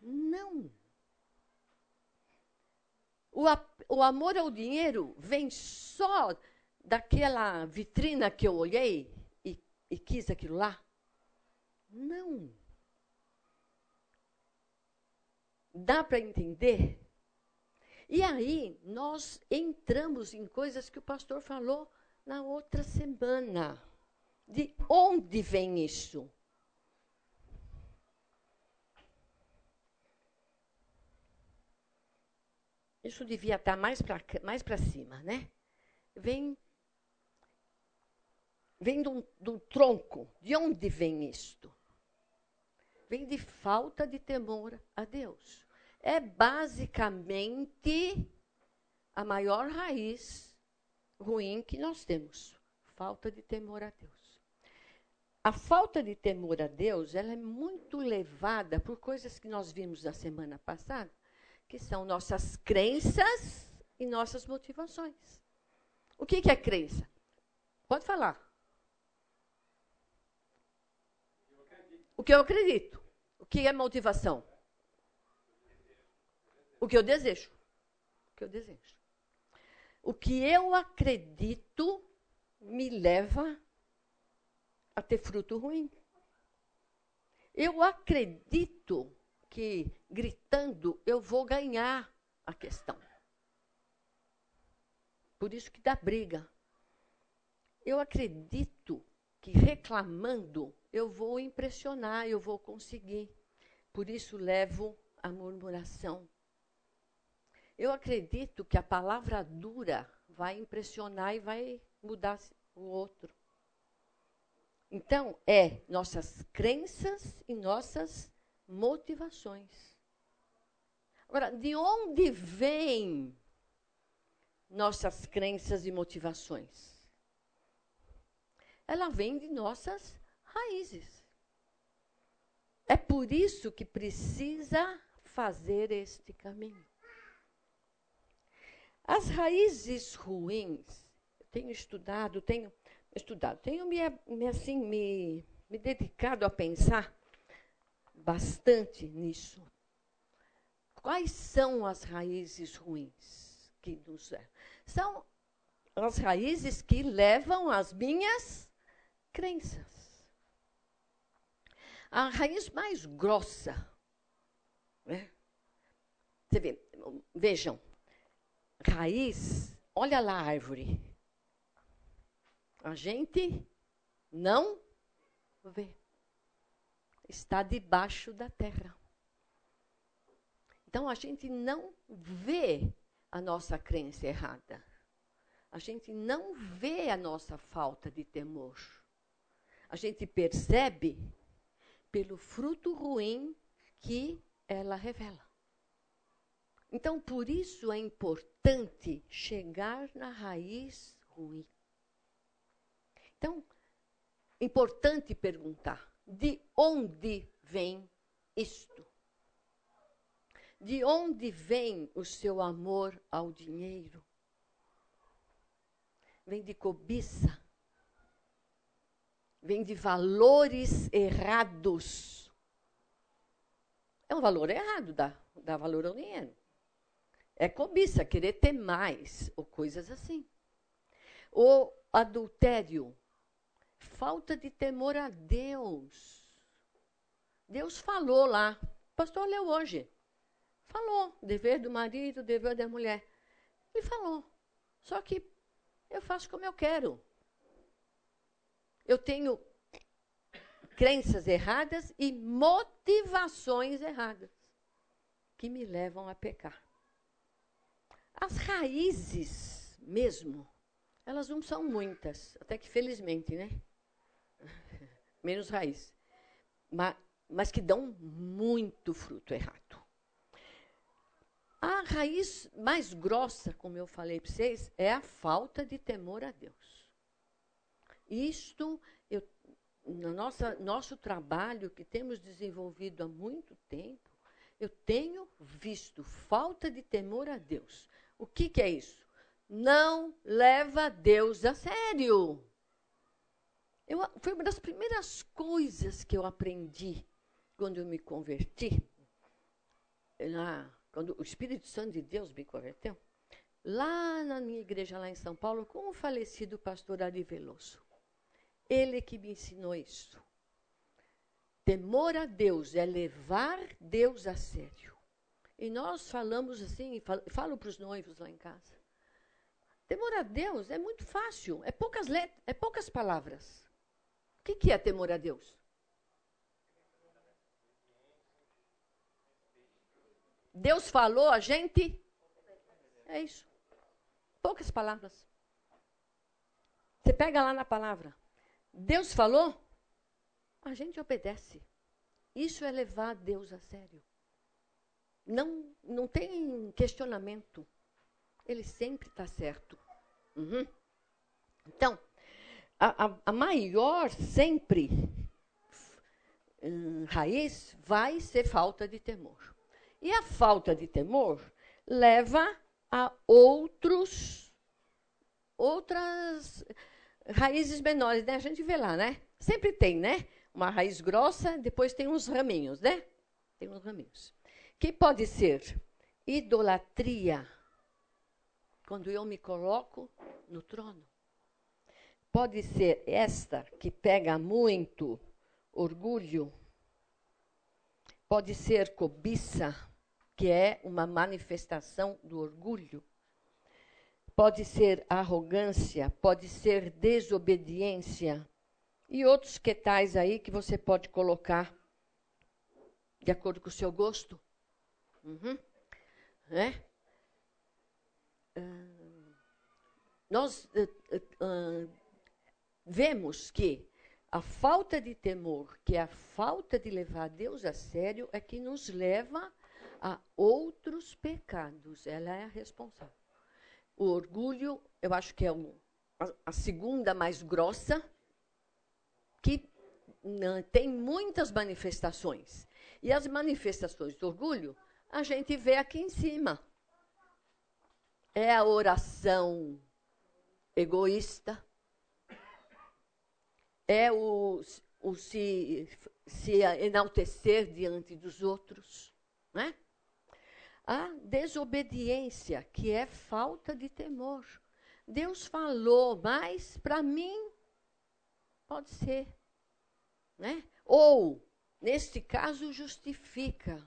Não. O, o amor ao dinheiro vem só daquela vitrina que eu olhei e, e quis aquilo lá? Não. Dá para entender? E aí nós entramos em coisas que o pastor falou na outra semana. De onde vem isso? Isso devia estar mais para mais cima, né? Vem, vem do, do tronco. De onde vem isto? vem de falta de temor a Deus. É basicamente a maior raiz ruim que nós temos, falta de temor a Deus. A falta de temor a Deus, ela é muito levada por coisas que nós vimos na semana passada, que são nossas crenças e nossas motivações. O que, que é crença? Pode falar. O que eu acredito. O que é motivação? O que eu desejo. O que eu desejo. O que eu acredito me leva a ter fruto ruim. Eu acredito que gritando eu vou ganhar a questão. Por isso que dá briga. Eu acredito que reclamando eu vou impressionar, eu vou conseguir. Por isso levo a murmuração. Eu acredito que a palavra dura vai impressionar e vai mudar o outro. Então, é nossas crenças e nossas motivações. Agora, de onde vêm nossas crenças e motivações? Ela vem de nossas raízes. É por isso que precisa fazer este caminho. As raízes ruins, tenho estudado, tenho estudado, tenho me, me assim me, me dedicado a pensar bastante nisso. Quais são as raízes ruins que nos são as raízes que levam às minhas crenças. A raiz mais grossa, né? Você vê, vejam, raiz, olha lá a árvore. A gente não vê. Está debaixo da terra. Então a gente não vê a nossa crença errada. A gente não vê a nossa falta de temor. A gente percebe pelo fruto ruim que ela revela. Então, por isso é importante chegar na raiz ruim. Então, importante perguntar: de onde vem isto? De onde vem o seu amor ao dinheiro? Vem de cobiça? Vem de valores errados? É um valor errado dar, dar valor ao dinheiro. É cobiça, querer ter mais, ou coisas assim. O adultério, falta de temor a Deus. Deus falou lá, o pastor leu hoje. Falou, dever do marido, dever da mulher. Ele falou. Só que eu faço como eu quero. Eu tenho crenças erradas e motivações erradas que me levam a pecar. As raízes mesmo, elas não são muitas, até que felizmente, né? Menos raiz. Mas, mas que dão muito fruto errado. A raiz mais grossa, como eu falei para vocês, é a falta de temor a Deus. Isto, eu, no nossa, nosso trabalho que temos desenvolvido há muito tempo, eu tenho visto falta de temor a Deus. O que, que é isso? Não leva Deus a sério. Eu, foi uma das primeiras coisas que eu aprendi quando eu me converti, lá, quando o Espírito Santo de Deus me converteu, lá na minha igreja lá em São Paulo, com o falecido pastor Ari Veloso. Ele que me ensinou isso. Temor a Deus é levar Deus a sério. E nós falamos assim, falo, para os noivos lá em casa. Temor a Deus é muito fácil, é poucas letras, é poucas palavras. O que, é temor a Deus? Deus falou, a gente. É isso. Poucas palavras. Você pega lá na palavra. Deus falou, a gente obedece. Isso é levar Deus a sério. Não, não tem questionamento. Ele sempre está certo. Uhum. Então, a, a, maior sempre hum, raiz vai ser falta de temor. E a falta de temor leva a outros outras raízes menores, né? A gente vê lá, né? Sempre tem, né? Uma raiz grossa, depois tem uns raminhos, né? Tem uns raminhos que pode ser idolatria, quando eu me coloco no trono. Pode ser esta que pega muito orgulho. Pode ser cobiça, que é uma manifestação do orgulho. Pode ser arrogância, pode ser desobediência e outros que tais aí que você pode colocar de acordo com o seu gosto. Uhum. Né? Uh, nós uh, uh, vemos que a falta de temor, que é a falta de levar Deus a sério, é que nos leva a outros pecados. Ela é a responsável. O orgulho, eu acho que é um, a, a, segunda mais grossa, que tem muitas manifestações. E as manifestações do orgulho a gente vê aqui em cima. É a oração egoísta, é o, o se, se enaltecer diante dos outros, né? A desobediência, que é falta de temor. Deus falou, mas para mim pode ser, né? Ou neste caso justifica.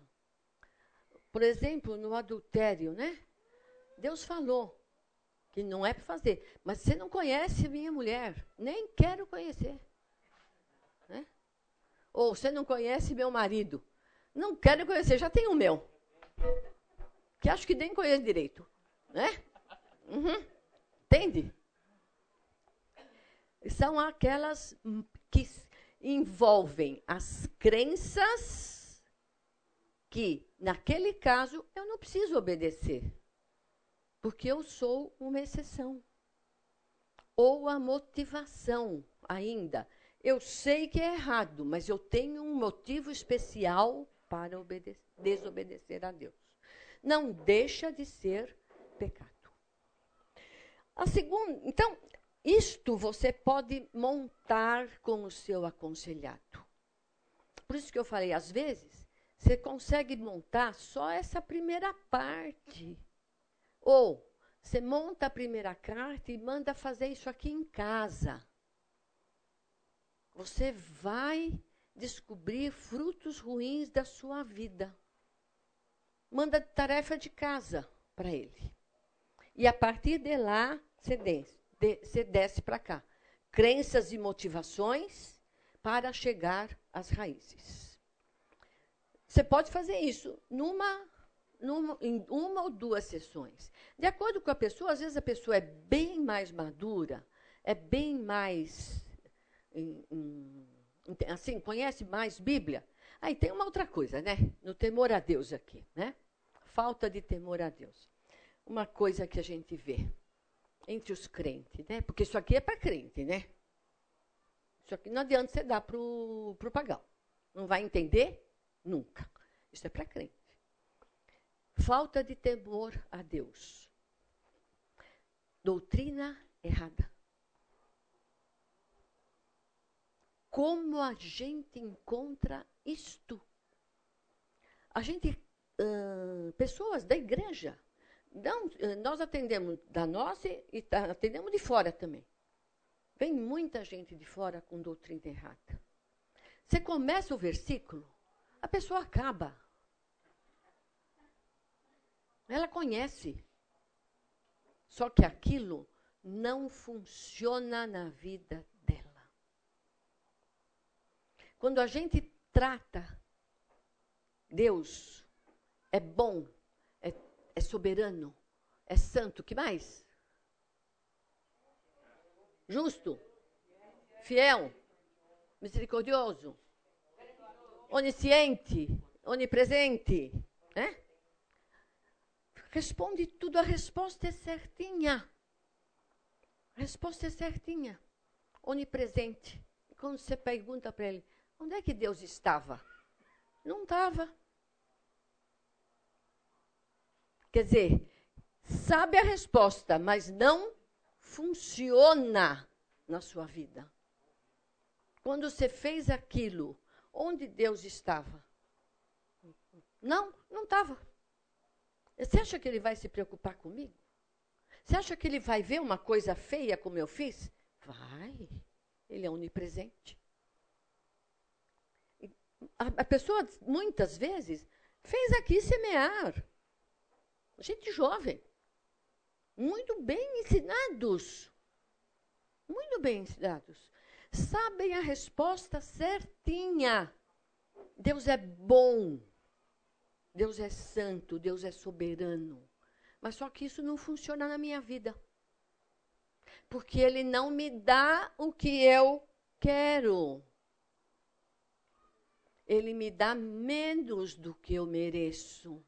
Por exemplo, no adultério, né? Deus falou que não é para fazer, mas você não conhece minha mulher, nem quero conhecer. Né? Ou você não conhece meu marido, não quero conhecer, já tem o meu. Que acho que nem conheço direito. Né? Uhum. Entende? São aquelas que envolvem as crenças que, naquele caso, eu não preciso obedecer. Porque eu sou uma exceção. Ou a motivação ainda. Eu sei que é errado, mas eu tenho um motivo especial para desobedecer a Deus. Não deixa de ser pecado. A segunda, então, isto você pode montar com o seu aconselhado. Por isso que eu falei, às vezes, você consegue montar só essa primeira parte ou você monta a primeira carta e manda fazer isso aqui em casa. Você vai descobrir frutos ruins da sua vida. Manda tarefa de casa para ele. E a partir de lá, você desce, de, desce para cá. Crenças e motivações para chegar às raízes. Você pode fazer isso numa numa, em uma ou duas sessões. De acordo com a pessoa, às vezes a pessoa é bem mais madura, é bem mais. Em, em, assim, conhece mais Bíblia. Aí tem uma outra coisa, né? No temor a Deus aqui, né? Falta de temor a Deus. Uma coisa que a gente vê entre os crentes, né? Porque isso aqui é para crente, né? Isso aqui não adianta você dar para o pagão. Não vai entender? Nunca. Isso é para crente. Falta de temor a Deus. Doutrina errada. Como a gente encontra isto? A gente, uh, pessoas da igreja, não, nós atendemos da nossa e atendemos de fora também. Vem muita gente de fora com doutrina errada. Você começa o versículo, a pessoa acaba. Ela conhece. Só que aquilo não funciona na vida. Quando a gente trata Deus é bom, é, é soberano, é santo, que mais? Justo, fiel, misericordioso, onisciente, onipresente, né? Responde tudo, a resposta é certinha. A resposta é certinha. Onipresente. Quando você pergunta para ele, onde é que Deus estava? Não estava. Quer dizer, sabe a resposta, mas não funciona na sua vida. Quando você fez aquilo, onde Deus estava? Não, não estava. Você acha que ele vai se preocupar comigo? Você acha que ele vai ver uma coisa feia como eu fiz? Vai. Ele é onipresente. A, a pessoa, muitas vezes, fez aqui semear. Gente jovem. Muito bem ensinados. Muito bem ensinados. Sabem a resposta certinha. Deus é bom. Deus é santo, Deus é soberano. Mas só que isso não funciona na minha vida. Porque Ele não me dá o que eu quero. Ele me dá menos do que eu mereço.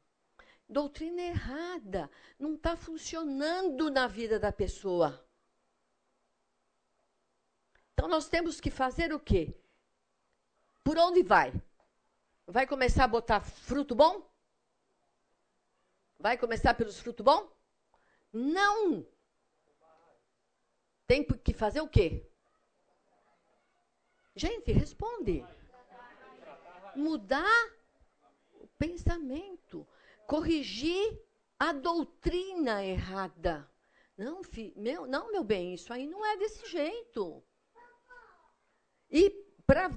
Doutrina errada. Não está funcionando na vida da pessoa. Então nós temos que fazer o quê? Por onde vai? Vai começar a botar fruto bom? Vai começar pelos frutos bons? Não! tem que fazer o quê? Gente, responde. Mudar o pensamento, corrigir a doutrina errada. Não, fi, meu, não, meu bem, isso aí não é desse jeito. E para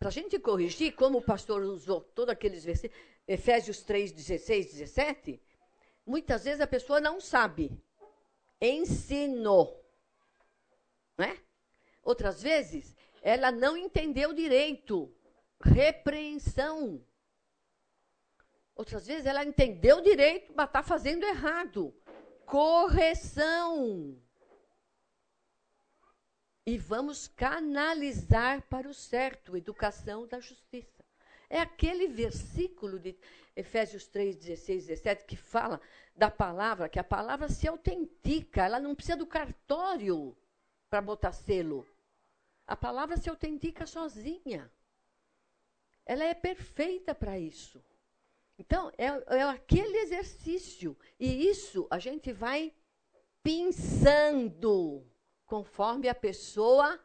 a gente corrigir, como o pastor usou todos aqueles versículos, Efésios 3, 16, 17, muitas vezes a pessoa não sabe. Ensinou. Né? Outras vezes, ela não entendeu direito. Repreensão. Outras vezes, ela entendeu direito, mas está fazendo errado. Correção. E vamos canalizar para o certo, educação da justiça. É aquele versículo de Efésios 3, 16, 17, que fala da palavra, que a palavra se autentica, ela não precisa do cartório para botar selo. A palavra se autentica sozinha. Ela é perfeita para isso. Então, é, é aquele exercício. E isso a gente vai pensando conforme a pessoa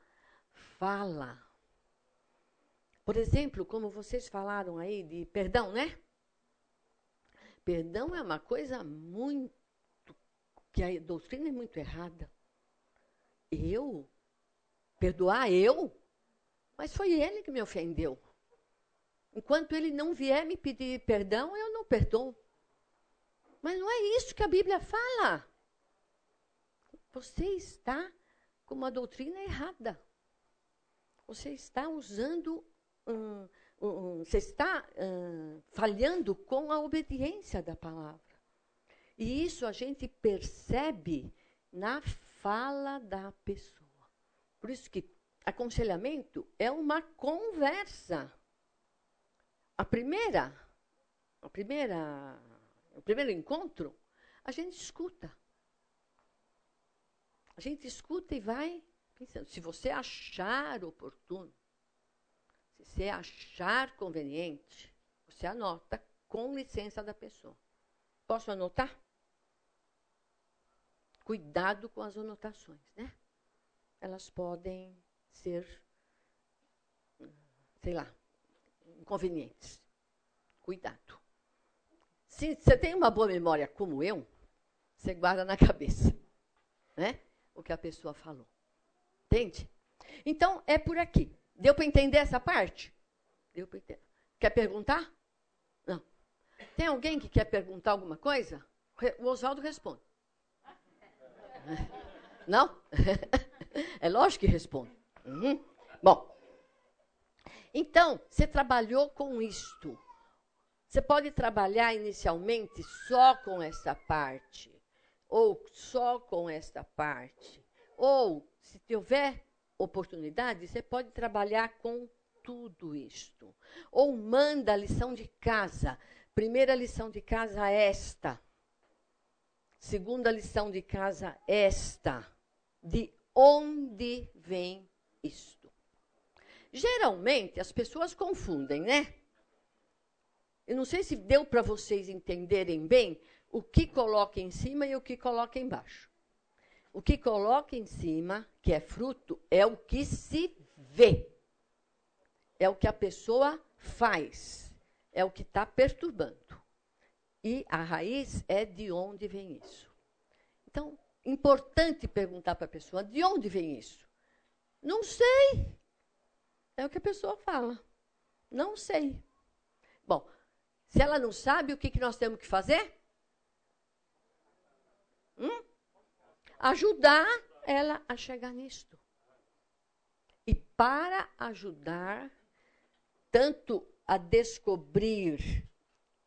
fala. Por exemplo, como vocês falaram aí de perdão, né? Perdão é uma coisa muito. que a doutrina é muito errada. Eu? Perdoar eu? Mas foi ele que me ofendeu. Enquanto ele não vier me pedir perdão, eu não perdoo. Mas não é isso que a Bíblia fala. Você está com uma doutrina errada. Você está usando, um, um, você está falhando com a obediência da palavra. E isso a gente percebe na fala da pessoa. Por isso que aconselhamento é uma conversa. A primeira, a primeira, o primeiro encontro, a gente escuta. A gente escuta e vai pensando. Se você achar oportuno, se você achar conveniente, você anota com licença da pessoa. Posso anotar? Cuidado com as anotações, né? Elas podem ser, sei lá, inconvenientes. Cuidado. Se você tem uma boa memória como eu, você guarda na cabeça, né? O que a pessoa falou. Entende? Então, é por aqui. Deu para entender essa parte? Deu para entender. Quer perguntar? Não. Tem alguém que quer perguntar alguma coisa? O Oswaldo responde. Não? é lógico que responde. Uhum. Bom, então, você trabalhou com isto. Você pode trabalhar inicialmente só com essa parte, ou só com esta parte, ou, se tiver oportunidade, você pode trabalhar com tudo isto. Ou manda a lição de casa. Primeira lição de casa, esta. Segunda lição de casa, esta. De onde vem isto? Geralmente as pessoas confundem, né? Eu não sei se deu para vocês entenderem bem o que coloca em cima e o que coloca embaixo. O que coloca em cima, que é fruto, é o que se vê. É o que a pessoa faz. É o que está perturbando. E a raiz é de onde vem isso. Então, importante perguntar para a pessoa: de onde vem isso? Não sei. É o que a pessoa fala. Não sei. Bom, se ela não sabe, o que, que nós temos que fazer? Hum? Ajudar ela a chegar nisto. E para ajudar, tanto a descobrir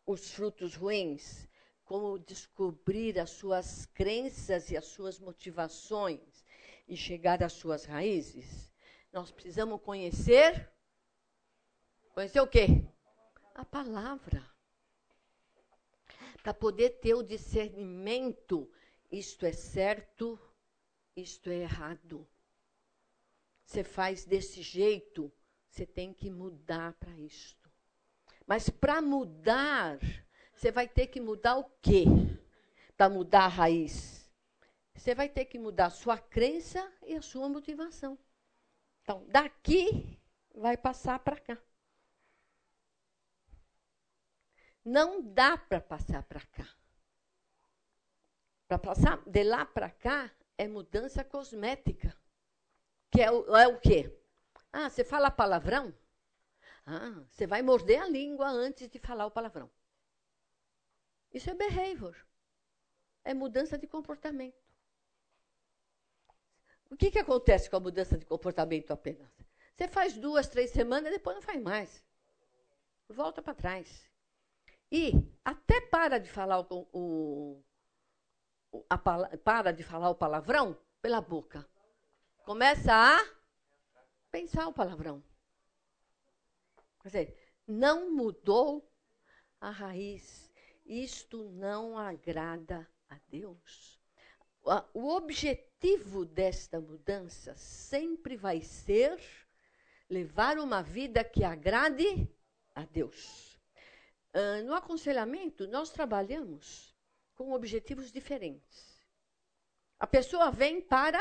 os frutos ruins, como descobrir as suas crenças e as suas motivações e chegar às suas raízes, nós precisamos conhecer. Conhecer o quê? A palavra. Para poder ter o discernimento, isto é certo, isto é errado. Você faz desse jeito, você tem que mudar para isto. Mas para mudar, você vai ter que mudar o quê? Para mudar a raiz. você vai ter que mudar a sua crença e a sua motivação. Então, daqui vai passar para cá. Não dá para passar para cá. Para passar de lá para cá é mudança cosmética. Que é o, é o quê? Ah, você fala palavrão? Ah, você vai morder a língua antes de falar o palavrão. Isso é behavior. É mudança de comportamento. O que, que acontece com a mudança de comportamento apenas? Você faz duas, três semanas, depois não faz mais. Volta para trás. E até para de falar o, o a, para de falar o palavrão pela boca. Começa a pensar o palavrão. Quer dizer, não mudou a raiz. Isto não agrada a Deus. O objetivo desta mudança sempre vai ser levar uma vida que agrade a Deus. Uh, no aconselhamento, nós trabalhamos com objetivos diferentes. A pessoa vem para.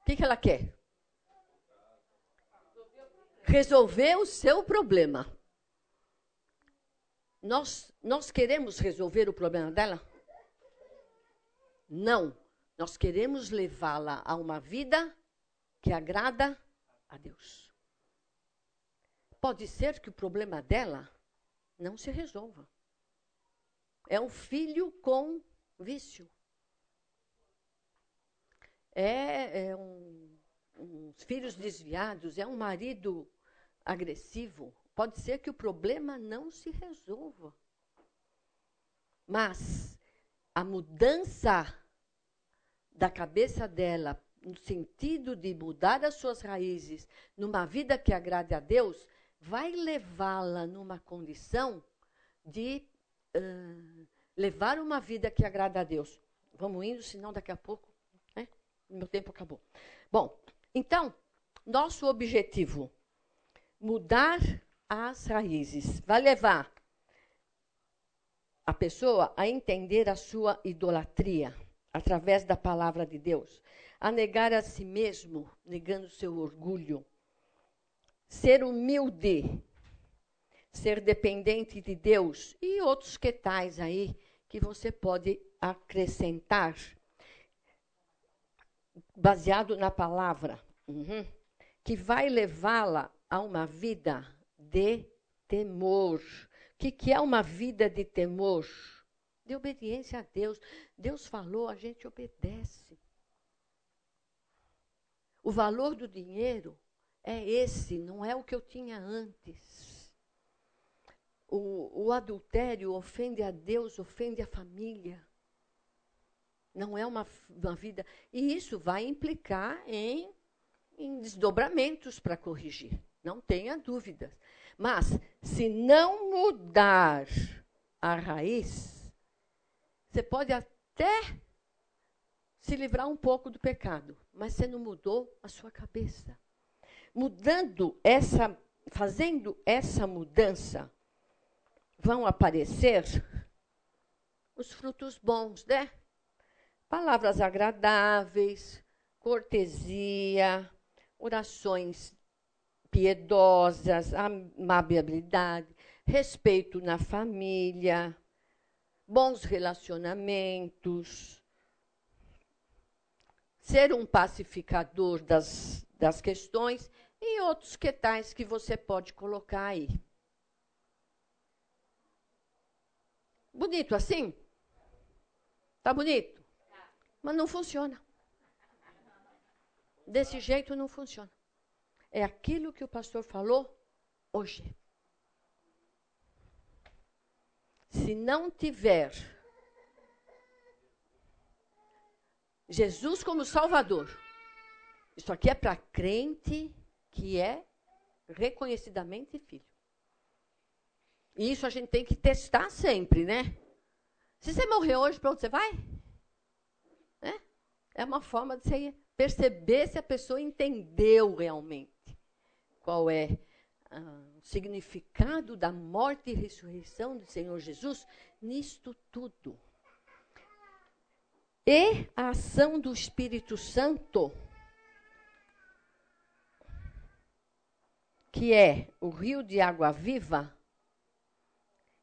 O que, que ela quer? Resolver o seu problema. Nós, nós queremos resolver o problema dela? Não. Nós queremos levá-la a uma vida que agrada a Deus. Pode ser que o problema dela não se resolva. É um filho com vício. É, é um, uns filhos desviados, é um marido agressivo. Pode ser que o problema não se resolva. Mas a mudança da cabeça dela, no sentido de mudar as suas raízes numa vida que agrade a Deus, vai levá-la numa condição de uh, levar uma vida que agrada a Deus. Vamos indo, senão daqui a pouco, né? Meu tempo acabou. Bom, então, nosso objetivo, mudar as raízes, vai levar a pessoa a entender a sua idolatria através da palavra de Deus, a negar a si mesmo, negando seu orgulho, ser humilde ser dependente de Deus e outros que tais aí que você pode acrescentar baseado na palavra, uhum, que vai levá-la a uma vida de temor. Que, que é uma vida de temor? De obediência a Deus. Deus falou, a gente obedece. O valor do dinheiro é esse, não é o que eu tinha antes o, o adultério ofende a Deus, ofende a família. Não é uma, uma vida. E isso vai implicar em, em desdobramentos para corrigir. Não tenha dúvidas. Mas, se não mudar a raiz, você pode até se livrar um pouco do pecado, mas você não mudou a sua cabeça. Mudando essa, fazendo essa mudança, vão aparecer os frutos bons, né? Palavras agradáveis, cortesia, orações piedosas, amabilidade, respeito na família, bons relacionamentos, ser um pacificador das, das questões e outros que tais que você pode colocar aí. Bonito assim? Tá bonito? Mas não funciona. Desse jeito não funciona. É aquilo que o pastor falou hoje. Se não tiver Jesus como Salvador, isso aqui é para crente que é reconhecidamente filho. E isso a gente tem que testar sempre, né? Se você morrer hoje, para onde você vai? É, é uma forma de você perceber se a pessoa entendeu realmente qual é ah, o significado da morte e ressurreição do Senhor Jesus nisto tudo. E a ação do Espírito Santo, que é o rio de água viva,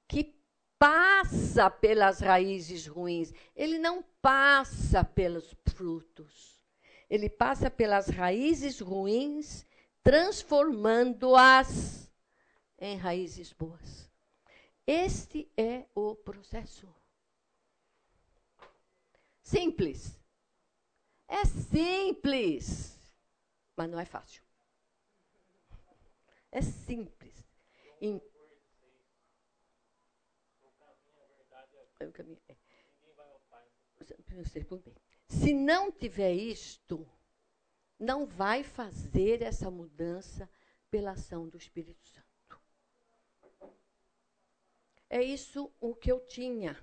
que passa pelas raízes ruins, ele não passa pelos frutos. Ele passa pelas raízes ruins, transformando-as em raízes boas. Este é o processo. Simples. É simples, mas não é fácil. É simples. Em... Se não tiver isto, não vai fazer essa mudança pela ação do Espírito Santo. É isso o que eu tinha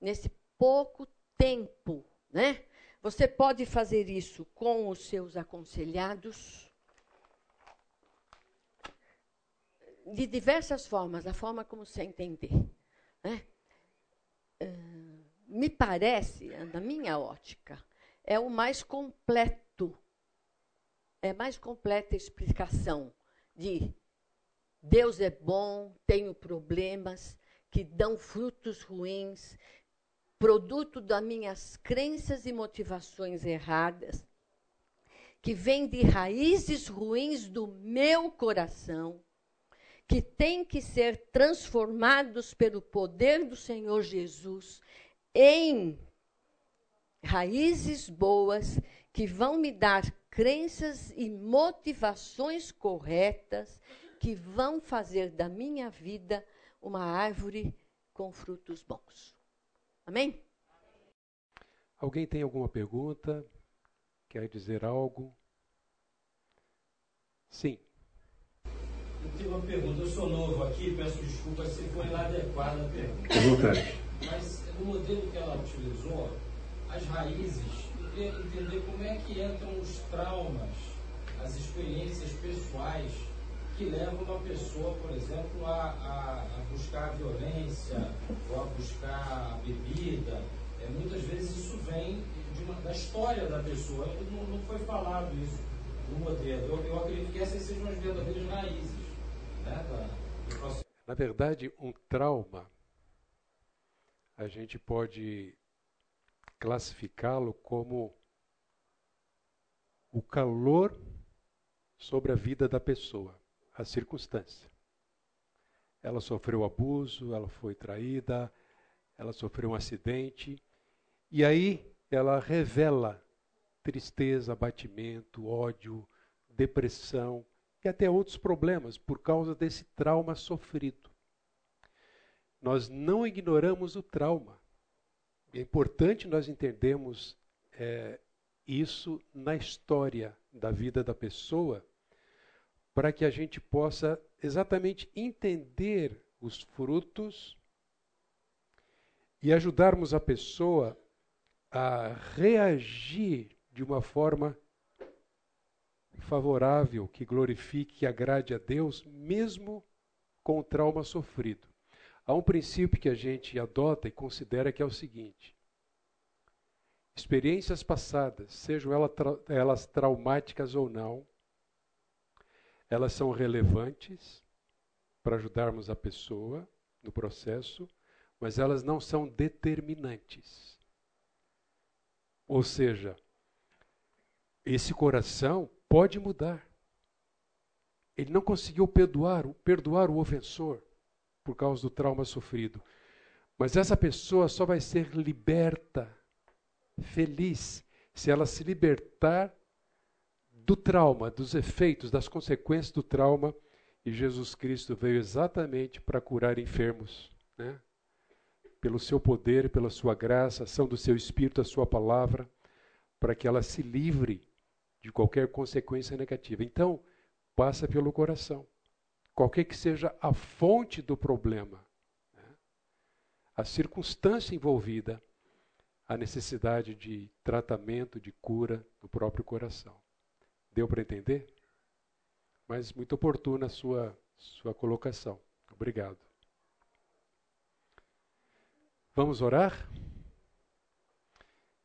nesse pouco tempo, né? Você pode fazer isso com os seus aconselhados de diversas formas, a forma como você entender. Né? Me parece, na minha ótica, é o mais completo, é mais completa explicação de Deus é bom, tenho problemas, que dão frutos ruins, produto das minhas crenças e motivações erradas, que vêm de raízes ruins do meu coração, que têm que ser transformados pelo poder do Senhor Jesus em raízes boas que vão me dar crenças e motivações corretas que vão fazer da minha vida uma árvore com frutos bons. Amém?
Alguém tem alguma pergunta? Quer dizer algo? Sim.
Eu tenho uma pergunta. Eu sou novo aqui, peço desculpas se foi inadequada a pergunta. Mas no modelo que ela utilizou, as raízes, entender como é que entram os traumas, as experiências pessoais que levam uma pessoa, por exemplo, a, a, a buscar a violência ou a buscar a bebida. É, muitas vezes isso vem uma, da história da pessoa. Não, não, foi falado isso no modelo. Eu, eu acredito que essas sejam as verdadeiras raízes né, da, do.
Na verdade, um trauma, a gente pode classificá-lo como o calor sobre a vida da pessoa a circunstância. Ela sofreu abuso, ela foi traída, ela sofreu um acidente, e aí ela revela tristeza, abatimento, ódio, depressão e até outros problemas por causa desse trauma sofrido. Nós não ignoramos o trauma. É importante nós entendermos é, isso na história da vida da pessoa para que a gente possa exatamente entender os frutos e ajudarmos a pessoa a reagir de uma forma favorável, que glorifique, que agrade a Deus, mesmo com o trauma sofrido. Há um princípio que a gente adota e considera que é o seguinte: experiências passadas, sejam elas traumáticas ou não, elas são relevantes para ajudarmos a pessoa no processo, mas elas não são determinantes. Ou seja, esse coração pode mudar. Ele não conseguiu perdoar, perdoar o ofensor por causa do trauma sofrido. Mas essa pessoa só vai ser liberta, feliz, se ela se libertar do trauma, dos efeitos, das consequências do trauma, e Jesus Cristo veio exatamente para curar enfermos, né? Pelo seu poder, pela sua graça, ação do seu espírito, a sua palavra, para que ela se livre de qualquer consequência negativa. Então, passa pelo coração. Qualquer que seja a fonte do problema, né? a circunstância envolvida, a necessidade de tratamento, de cura no próprio coração. Deu para entender? Mas muito oportuna a sua, sua colocação. Obrigado. Vamos orar?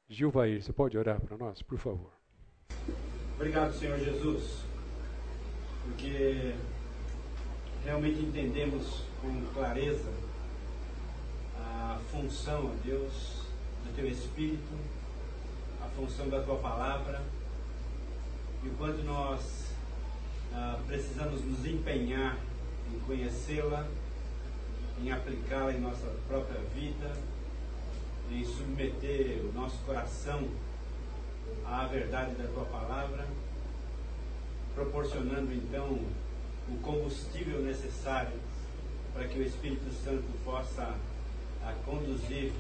Gilvair, você pode orar para nós, por favor?
Obrigado, Senhor Jesus, porque realmente entendemos com clareza a função, ó Deus, do Teu Espírito, a função da Tua palavra e o quanto nós ah, precisamos nos empenhar em conhecê-la, em aplicá-la em nossa própria vida, em submeter o nosso coração à verdade da tua palavra, proporcionando então o combustível necessário para que o Espírito Santo possa a conduzir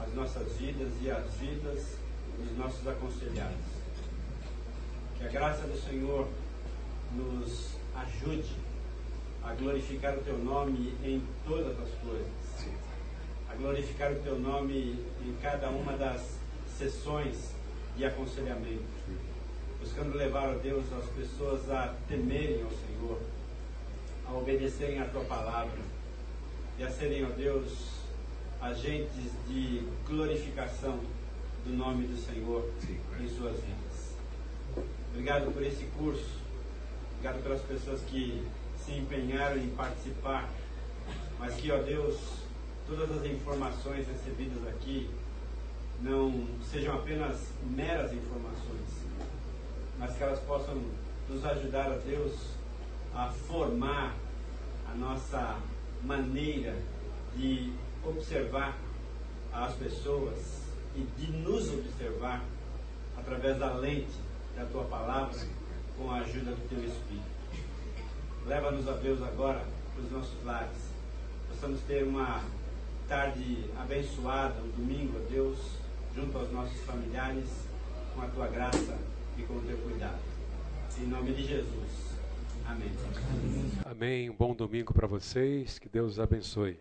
as nossas vidas e as vidas dos nossos aconselhados. Que a graça do Senhor nos ajude a glorificar o teu nome em todas as coisas, a glorificar o teu nome em cada uma das sessões de aconselhamento, buscando levar a Deus as pessoas a temerem ao Senhor, a obedecerem à tua palavra e a serem, ó Deus, agentes de glorificação do nome do Senhor em suas vidas. Obrigado por esse curso, obrigado pelas pessoas que se empenharam em participar, mas que, ó Deus, todas as informações recebidas aqui não sejam apenas meras informações, mas que elas possam nos ajudar, ó Deus, a formar a nossa maneira de observar as pessoas e de nos observar através da lente da tua palavra com a ajuda do teu Espírito. Leva-nos a Deus agora para os nossos lares. Possamos ter uma tarde abençoada, um domingo, a Deus, junto aos nossos familiares, com a tua graça e com o teu cuidado. Em nome de Jesus. Amém.
Amém. Um bom domingo para vocês. Que Deus abençoe.